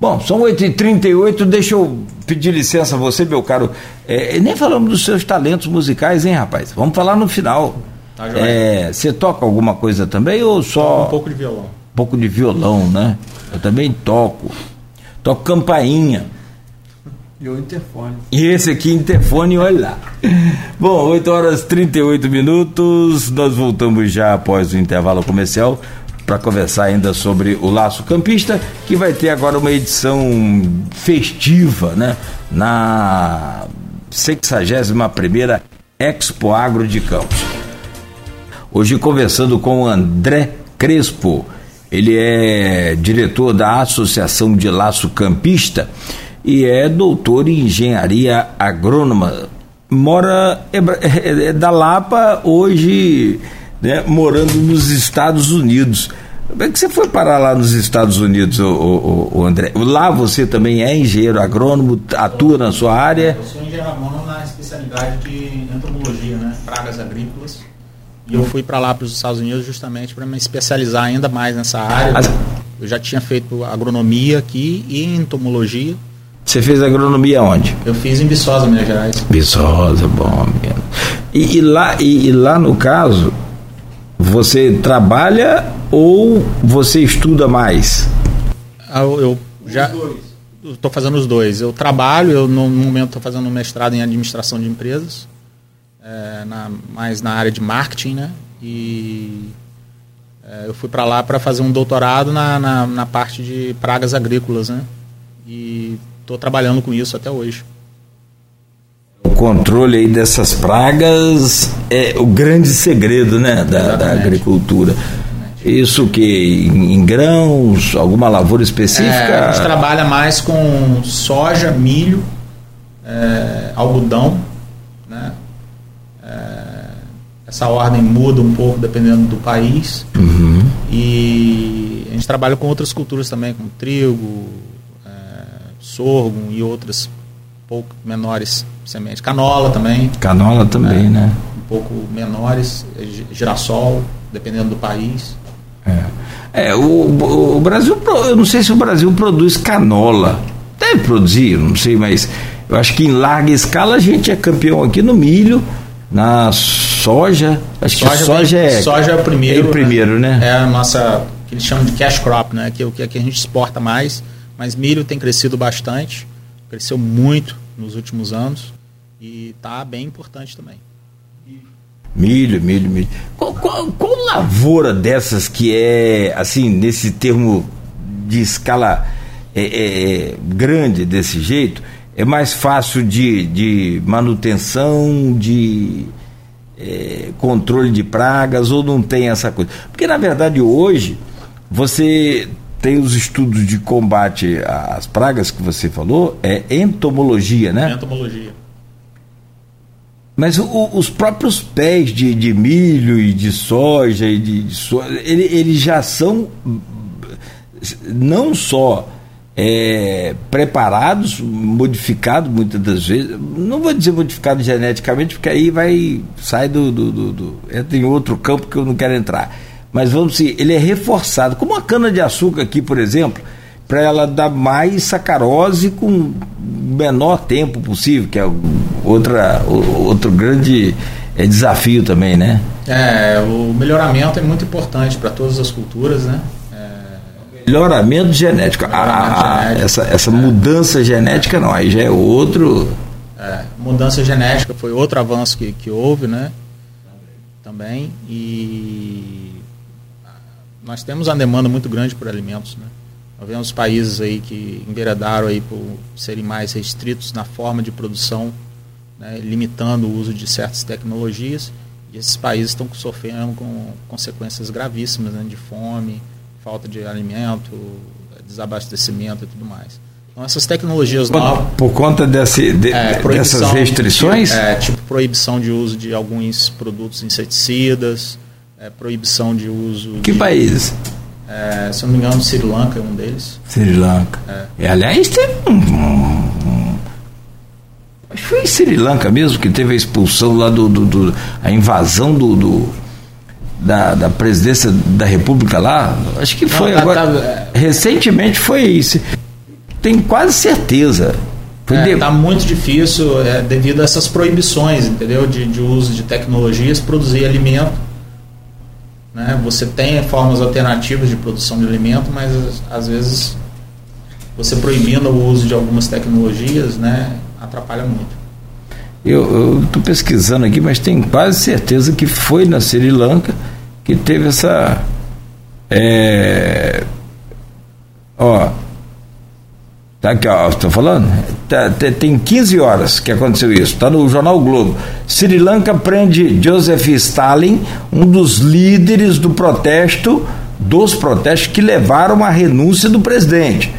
Bom, são 8h38, deixa eu pedir licença a você, meu caro. É, nem falamos dos seus talentos musicais, hein, rapaz? Vamos falar no final. Tá, é, você toca alguma coisa também ou só. Um pouco de violão. Um pouco de violão, né? Eu também toco. Toco campainha. E interfone. E esse aqui, interfone, olha lá. Bom, 8 horas e 38 minutos. Nós voltamos já após o intervalo comercial para conversar ainda sobre o Laço Campista, que vai ter agora uma edição festiva, né? Na 61 Expo Agro de Campos. Hoje conversando com André Crespo, ele é diretor da Associação de Laço Campista e é doutor em engenharia agrônoma. Mora é, é, é da Lapa, hoje né, morando nos Estados Unidos. Como é que você foi parar lá nos Estados Unidos, o, o, o André? Lá você também é engenheiro agrônomo, atua na sua área? Eu sou engenheiro agrônomo na especialidade de entomologia, né? pragas agrícolas. E eu fui para lá para os Estados Unidos justamente para me especializar ainda mais nessa área. Eu já tinha feito agronomia aqui e entomologia. Você fez agronomia onde? Eu fiz em Viçosa, Minas Gerais. Viçosa, bom, menino. E, e lá, e, e lá no caso, você trabalha ou você estuda mais? Ah, eu, eu já estou fazendo os dois. Eu trabalho, eu no momento estou fazendo um mestrado em administração de empresas, é, na, mais na área de marketing, né? E é, eu fui para lá para fazer um doutorado na, na, na, parte de pragas agrícolas, né? E estou trabalhando com isso até hoje o controle aí dessas pragas é o grande segredo né, da, da agricultura. Isso que em, grãos, alguma lavoura específica? É, a gente trabalha mais com soja, milho, é, algodão, né? É, essa ordem muda um pouco dependendo do país. Uhum. E a gente trabalha com outras culturas também, como trigo, sorgo e outras pouco menores sementes. Canola também. Canola também, é, né? Um pouco menores, girassol, dependendo do país. É, é o, o Brasil, eu não sei se o Brasil produz canola. Deve produzir, não sei, mas eu acho que em larga escala a gente é campeão aqui no milho, na soja. Acho soja que soja é. Soja é o primeiro. É o primeiro, né? né? É a nossa, que eles chamam de cash crop, né? Que é o que a gente exporta mais. Mas milho tem crescido bastante, cresceu muito nos últimos anos e está bem importante também. Milho, milho, milho. Qual, qual, qual, lavoura dessas que é, assim, nesse termo de escala é, é, grande desse jeito, é mais fácil de, de manutenção, de, é, controle de pragas ou não tem essa coisa? Porque na verdade hoje você tem os estudos de combate às pragas que você falou, é entomologia, né? Entomologia. Mas o, os próprios pés de, de, milho e de soja e de, de soja, eles ele já são não só é, preparados, modificados muitas das vezes, não vou dizer modificados geneticamente, porque aí vai sai do, do, do, do entra em outro campo que eu não quero entrar. Mas vamos dizer, ele é reforçado, como a cana de açúcar aqui, por exemplo, para ela dar mais sacarose com o menor tempo possível, que é outra, outro grande é, desafio também, né? É, o melhoramento é muito importante para todas as culturas, né? Melhoramento genético. Melhoramento ah, genético. Essa, essa é. mudança genética não, aí já é outro. É, mudança genética foi outro avanço que, que houve, né? Também. E nós temos uma demanda muito grande por alimentos, né? Nós vemos países aí que enveredaram aí por serem mais restritos na forma de produção, né, limitando o uso de certas tecnologias, e esses países estão sofrendo com consequências gravíssimas né, de fome, falta de alimento, desabastecimento e tudo mais. Então essas tecnologias por, novas. Por conta desse, de, é, dessas restrições? É, tipo proibição de uso de alguns produtos inseticidas, é, proibição de uso. Que de, países? É, se eu não me engano, Sri Lanka é um deles. Sri Lanka. É. E, aliás, tem um, Acho que foi em Sri Lanka mesmo que teve a expulsão lá do. do, do a invasão do, do da, da, presidência da República lá. Acho que foi não, tá, agora. Tá, é... Recentemente foi isso. Tenho quase certeza. Está de... Tá muito difícil é, devido a essas proibições, entendeu? De, de uso de tecnologias, produzir alimento né? Você tem formas alternativas de produção de alimento, mas às vezes você proibindo o uso de algumas tecnologias né, atrapalha muito. Eu estou pesquisando aqui, mas tenho quase certeza que foi na Sri Lanka que teve essa. É, ó, Tá aqui, ó, estou falando? Tá, tem 15 horas que aconteceu isso. Está no jornal Globo. Sri Lanka prende Joseph Stalin, um dos líderes do protesto, dos protestos que levaram à renúncia do presidente.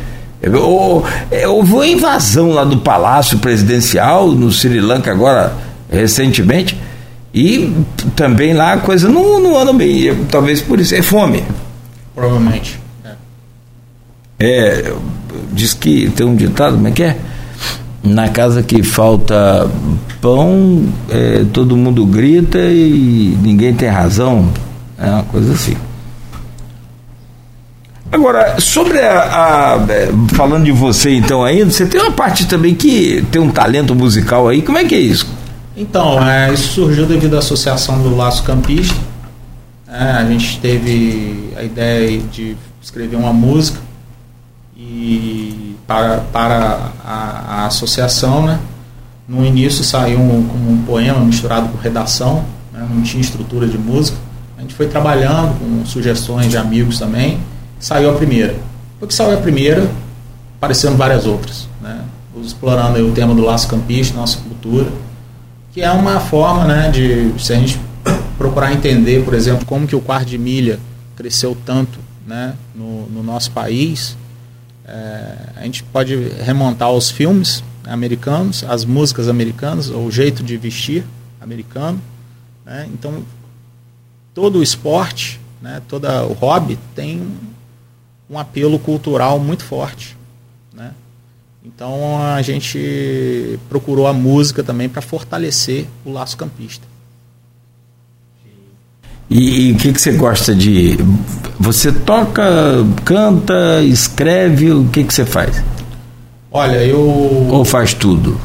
Houve uma invasão lá do palácio presidencial no Sri Lanka agora recentemente e também lá a coisa não, não anda bem. Talvez por isso. É fome. Provavelmente. É, diz que tem um ditado, como é que é? Na casa que falta pão, é, todo mundo grita e ninguém tem razão. É uma coisa assim. Agora, sobre a, a, é, Falando de você então ainda, você tem uma parte também que tem um talento musical aí, como é que é isso? Então, é, isso surgiu devido à associação do Laço Campista. É, a gente teve a ideia de escrever uma música e para, para a, a associação, né? No início saiu um, como um poema misturado com redação, né? não tinha estrutura de música. A gente foi trabalhando com sugestões de amigos também. Saiu a primeira. Depois que saiu a primeira, apareceram várias outras, né? Explorando o tema do laço campista, nossa cultura, que é uma forma, né, de se a gente procurar entender, por exemplo, como que o quarto de milha cresceu tanto, né, no, no nosso país, é, a gente pode remontar aos filmes americanos, as músicas americanas, o jeito de vestir americano. Né? Então, todo o esporte, né, todo o hobby tem um apelo cultural muito forte. Né? Então, a gente procurou a música também para fortalecer o laço campista. E o que, que você gosta de. Você toca, canta, escreve, o que, que você faz? Olha, eu. Ou faz tudo?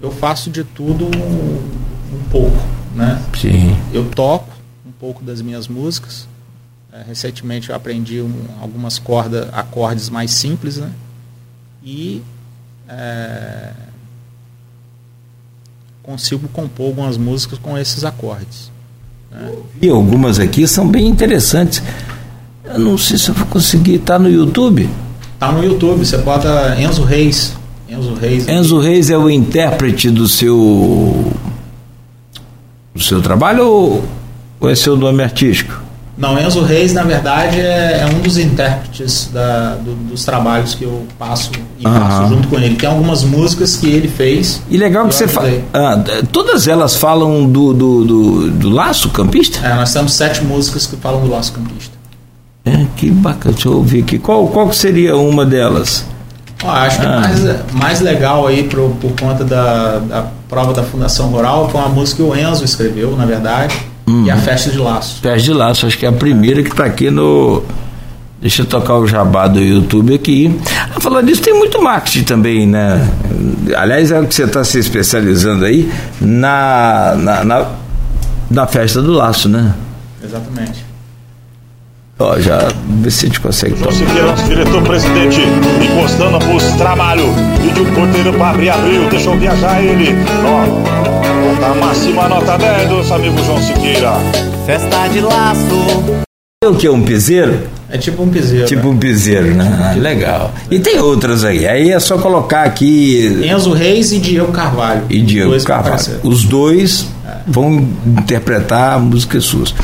Eu faço de tudo um, um pouco, né? Sim. Eu toco um pouco das minhas músicas. É, recentemente eu aprendi um, algumas cordas, acordes mais simples, né? E é, consigo compor algumas músicas com esses acordes. E algumas aqui são bem interessantes. Eu não sei se eu vou conseguir. Está no YouTube? Está no YouTube. Você bota Enzo Reis. Enzo Reis. Enzo Reis é o intérprete do seu. o seu trabalho ou, ou é seu nome artístico? Não, Enzo Reis, na verdade, é, é um dos intérpretes da, do, dos trabalhos que eu passo e uhum. faço junto com ele. Tem algumas músicas que ele fez. E legal que você fala. Ah, todas elas falam do, do, do, do, laço campista? É, nós temos sete músicas que falam do laço campista. É, que bacana, deixa eu ouvir aqui. Qual, qual seria uma delas? Oh, acho que ah. mais, mais legal aí por, por conta da, da prova da Fundação Rural foi uma música que o Enzo escreveu, na verdade Uhum. E a Festa de Laço. Festa de Laço, acho que é a primeira que está aqui no. Deixa eu tocar o jabá do YouTube aqui. Ah, falando disso, tem muito marketing também, né? Aliás, é o que você está se especializando aí na, na, na, na festa do laço, né? Exatamente. Ó, já vê se a gente consegue. João Siqueira, nosso diretor-presidente, encostando pros trabalho. Pediu o porteiro para abrir, abriu, deixou viajar ele. Ó, nota máxima, nota 10 dos amigos João Siqueira. Festa de laço. O que é um piseiro? É tipo um piseiro. Tipo né? um piseiro, né? Ah, legal. E tem outras aí. Aí é só colocar aqui. Enzo Reis e Diego Carvalho. E Diego Carvalho. Os dois vão interpretar músicas suas.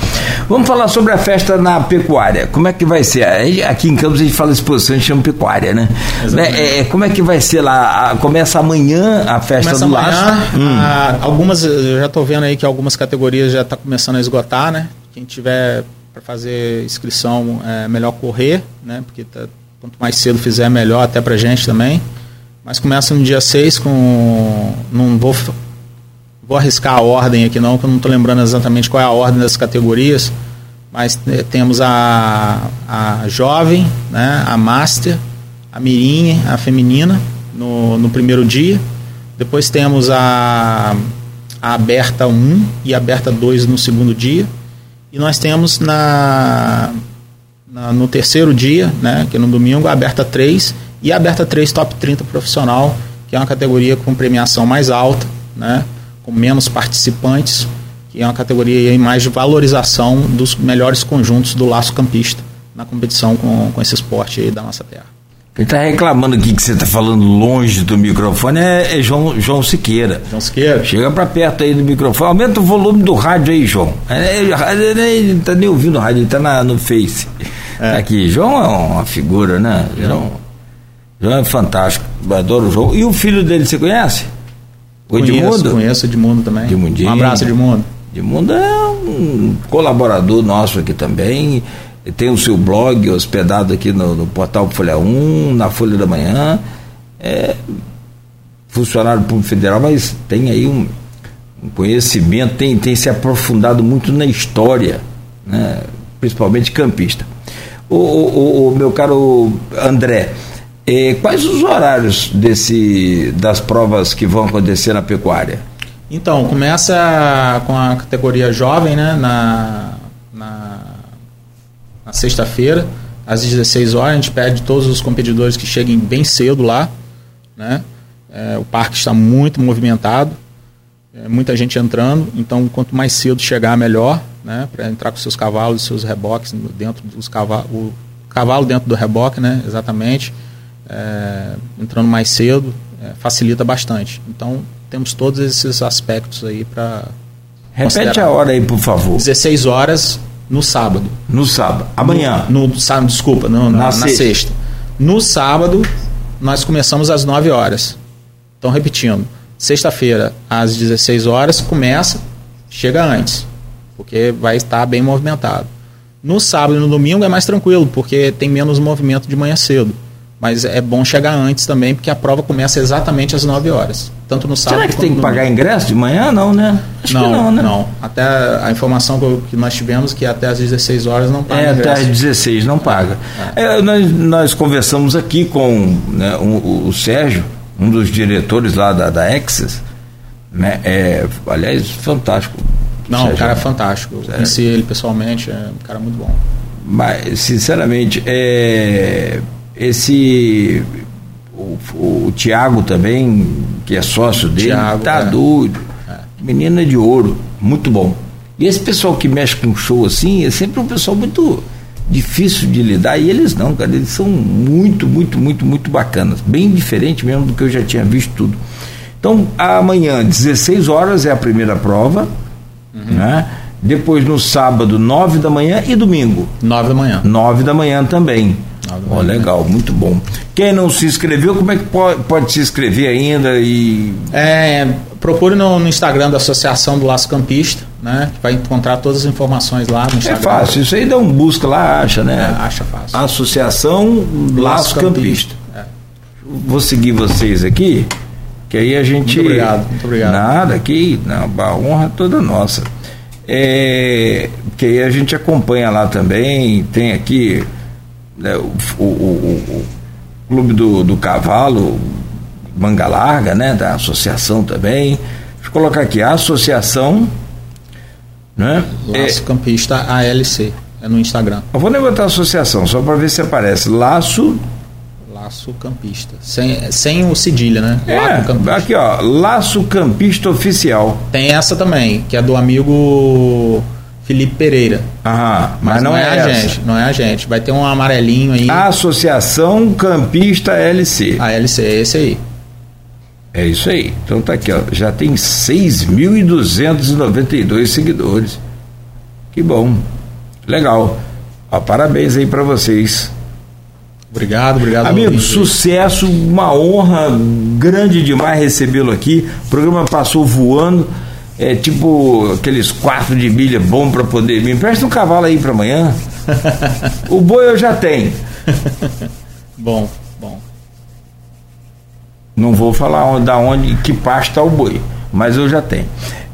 Vamos falar sobre a festa na pecuária. Como é que vai ser? Aqui em Campos a gente fala exposição, a gente chama pecuária, né? É, é, como é que vai ser lá? Começa amanhã a festa Começa do amanhã, laço? Hum. A, algumas, eu já estou vendo aí que algumas categorias já estão tá começando a esgotar, né? Quem tiver para fazer inscrição é melhor correr, né? Porque tá, quanto mais cedo fizer, melhor até para gente também. Mas começa no dia 6 com. Não vou vou arriscar a ordem aqui não, que eu não estou lembrando exatamente qual é a ordem das categorias, mas né, temos a, a jovem, né, a master, a mirim, a feminina no, no primeiro dia, depois temos a, a aberta 1 e a aberta 2 no segundo dia, e nós temos na, na, no terceiro dia, né, que é no domingo, a aberta 3 e a aberta 3 top 30 profissional, que é uma categoria com premiação mais alta, né, com menos participantes, que é uma categoria mais de valorização dos melhores conjuntos do laço campista na competição com, com esse esporte da nossa terra. Quem está reclamando aqui que você está falando longe do microfone é, é, João, João Siqueira. João Siqueira. Chega para perto aí do microfone. Aumenta o volume do rádio aí, João. É, ele não está nem ouvindo o rádio, ele está no Face. É. Aqui, João é uma figura, né? João, João é fantástico. Adoro o João. E o filho dele, você conhece? O Edmundo? Conheço, conheço Edmundo também. Edmundinho. Um abraço, Edmundo. Edmundo é um colaborador nosso aqui também. Tem o seu blog hospedado aqui no, no portal Folha 1, na Folha da Manhã. É funcionário público federal, mas tem aí um, um conhecimento, tem, tem se aprofundado muito na história, né? principalmente campista. O, o, o meu caro André, e quais os horários desse, das provas que vão acontecer na pecuária? Então, começa com a categoria jovem, né, na, na sexta-feira, às 16 horas. A gente pede todos os competidores que cheguem bem cedo lá. Né? É, o parque está muito movimentado, é, muita gente entrando, então quanto mais cedo chegar, melhor, né? para entrar com seus cavalos, seus reboques dentro dos cavalos, o cavalo dentro do reboque, né? exatamente é, entrando mais cedo, é, facilita bastante. Então, temos todos esses aspectos aí para. Repete a hora aí, por favor. 16 horas no sábado. No sábado. Amanhã. No, no sábado, desculpa, na, na, sexta. na, sexta. No sábado, nós começamos às 9 horas. Então, repetindo, sexta-feira, às 16 horas, começa, chega antes, porque vai estar bem movimentado. No sábado e no domingo é mais tranquilo, porque tem menos movimento de manhã cedo. Mas é bom chegar antes também, porque a prova começa exatamente às 9 horas. Tanto no sábado Será que tem que pagar ingresso de manhã? Não, né? Acho não, não, né? Não. Até a informação que nós tivemos que até às 16 horas não paga. É, ingresso. até às 16 não paga. É. É, nós, nós conversamos aqui com né, um, o Sérgio, um dos diretores lá da, da. Né? É, aliás, fantástico. Não, Sérgio, o cara é fantástico. Eu conheci ele pessoalmente, é um cara muito bom. Mas, sinceramente, é esse. O, o Tiago também, que é sócio dele, Thiago, tá é. doido. É. Menina de ouro, muito bom. E esse pessoal que mexe com show assim, é sempre um pessoal muito difícil de lidar. E eles não, cara, eles são muito, muito, muito, muito bacanas. Bem diferente mesmo do que eu já tinha visto tudo. Então, amanhã, 16 horas, é a primeira prova. uhum. né? Depois no sábado, nove da manhã e domingo. Nove da manhã. Nove da manhã também. Ó, oh, legal, muito bom. Quem não se inscreveu, como é que pode, pode se inscrever ainda? E... É, procure no, no, Instagram da Associação do Laço Campista, né? Vai encontrar todas as informações lá no é Instagram. É fácil, isso aí dá um busca lá, acha, né? É, acha fácil. Associação Laço, Laço Campista. Campista. É. Vou seguir vocês aqui, que aí a gente. Muito obrigado, muito obrigado. Nada, aqui, não, a honra toda nossa. É, que aí a gente acompanha lá também, tem aqui né, o, o, o, o, Clube do, do Cavalo, Manga Larga, né, da associação também. Deixa eu colocar aqui, a associação. Né, Laço é, Campista ALC, é no Instagram. Eu vou levantar a associação, só para ver se aparece. Laço Laço Campista. Sem, sem o cedilha, né? É, aqui ó, Laço Campista Oficial. Tem essa também, que é do amigo Felipe Pereira. Aham, mas, mas não, não, é, é a gente, não é a gente. Vai ter um amarelinho aí. Associação Campista LC. A LC, é esse aí. É isso aí. Então tá aqui, ó. Já tem 6.292 seguidores. Que bom. Legal. Ó, parabéns aí para vocês. Obrigado, obrigado. Amigo, sucesso, uma honra grande demais recebê-lo aqui. O programa passou voando. É tipo aqueles quatro de milha bom para poder. Me empresta um cavalo aí para amanhã. o boi eu já tenho. bom, bom. Não vou falar onde, da onde, que pasta o boi, mas eu já tenho.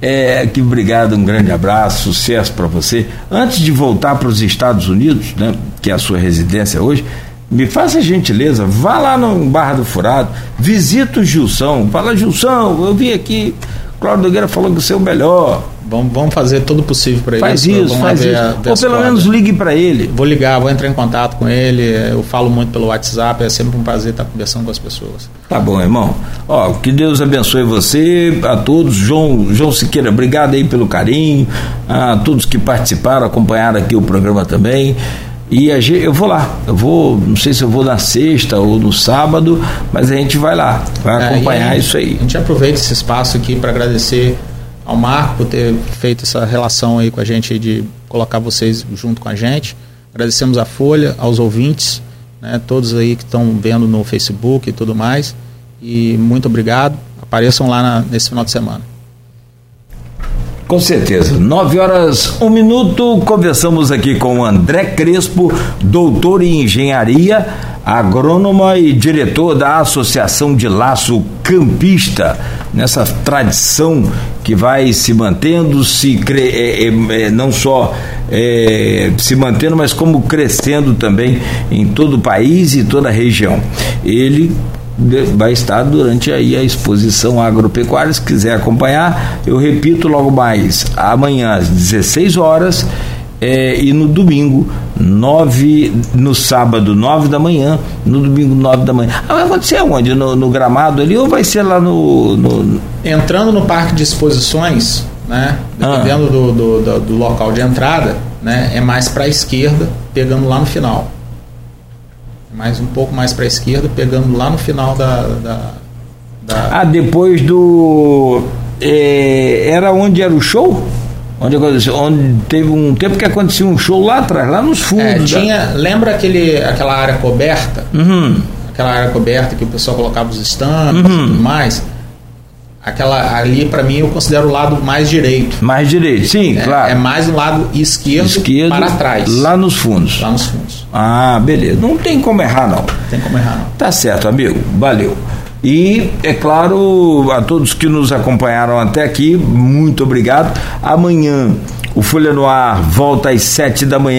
É, que obrigado, um grande abraço, sucesso para você. Antes de voltar para os Estados Unidos, né, que é a sua residência hoje, me faça a gentileza, vá lá no Barra do Furado, visita o Gilson, fala, Gilson, eu vim aqui, Cláudio Nogueira falou que você é o melhor. Vamos, vamos fazer todo o possível para ele. Faz isso, faz isso. Ou pelo menos ligue para ele. Vou ligar, vou entrar em contato com ele. Eu falo muito pelo WhatsApp, é sempre um prazer estar conversando com as pessoas. Tá bom, irmão. Ó, que Deus abençoe você, a todos. João, João Siqueira, obrigado aí pelo carinho. A todos que participaram, acompanharam aqui o programa também. E a gente, eu vou lá, eu vou, não sei se eu vou na sexta ou no sábado, mas a gente vai lá, vai é, acompanhar gente, isso aí. A gente aproveita esse espaço aqui para agradecer ao Marco por ter feito essa relação aí com a gente de colocar vocês junto com a gente. Agradecemos a Folha, aos ouvintes, né, todos aí que estão vendo no Facebook e tudo mais. E muito obrigado. Apareçam lá na, nesse final de semana. Com certeza. Nove horas, um minuto. Conversamos aqui com André Crespo, doutor em engenharia, agrônomo e diretor da Associação de Laço Campista. Nessa tradição que vai se mantendo, se cre... É, é, é, não só é, se mantendo, mas como crescendo também em todo o país e toda a região. Ele vai estar durante aí a exposição agropecuária. Se quiser acompanhar, eu repito logo mais, amanhã às 16 horas é, e no domingo, 9, no sábado, 9 da manhã, no domingo, 9 da manhã. Ah, vai acontecer onde? No, no, gramado ali ou vai ser lá no, no, Entrando no parque de exposições, né? Dependendo ah. do, do, do, do local de entrada, né? É mais para a esquerda, pegando lá no final mais um pouco mais para a esquerda, pegando lá no final da, da, da... Ah, depois do. É, era onde era o show? Onde, onde teve um tempo que acontecia um show lá atrás, lá nos fundos. É, tinha, da... Lembra aquele, aquela área coberta? Uhum. Aquela área coberta que o pessoal colocava os stands uhum. e tudo mais? Aquela ali para mim eu considero o lado mais direito. Mais direito, sim, é, claro. É mais o lado esquerdo, esquerdo, para trás. Lá nos fundos. Lá nos fundos. Ah, beleza. Não tem como errar não. Tem como errar não. Tá certo, amigo. Valeu. E, é claro, a todos que nos acompanharam até aqui, muito obrigado. Amanhã o Folha no Ar volta às sete da manhã.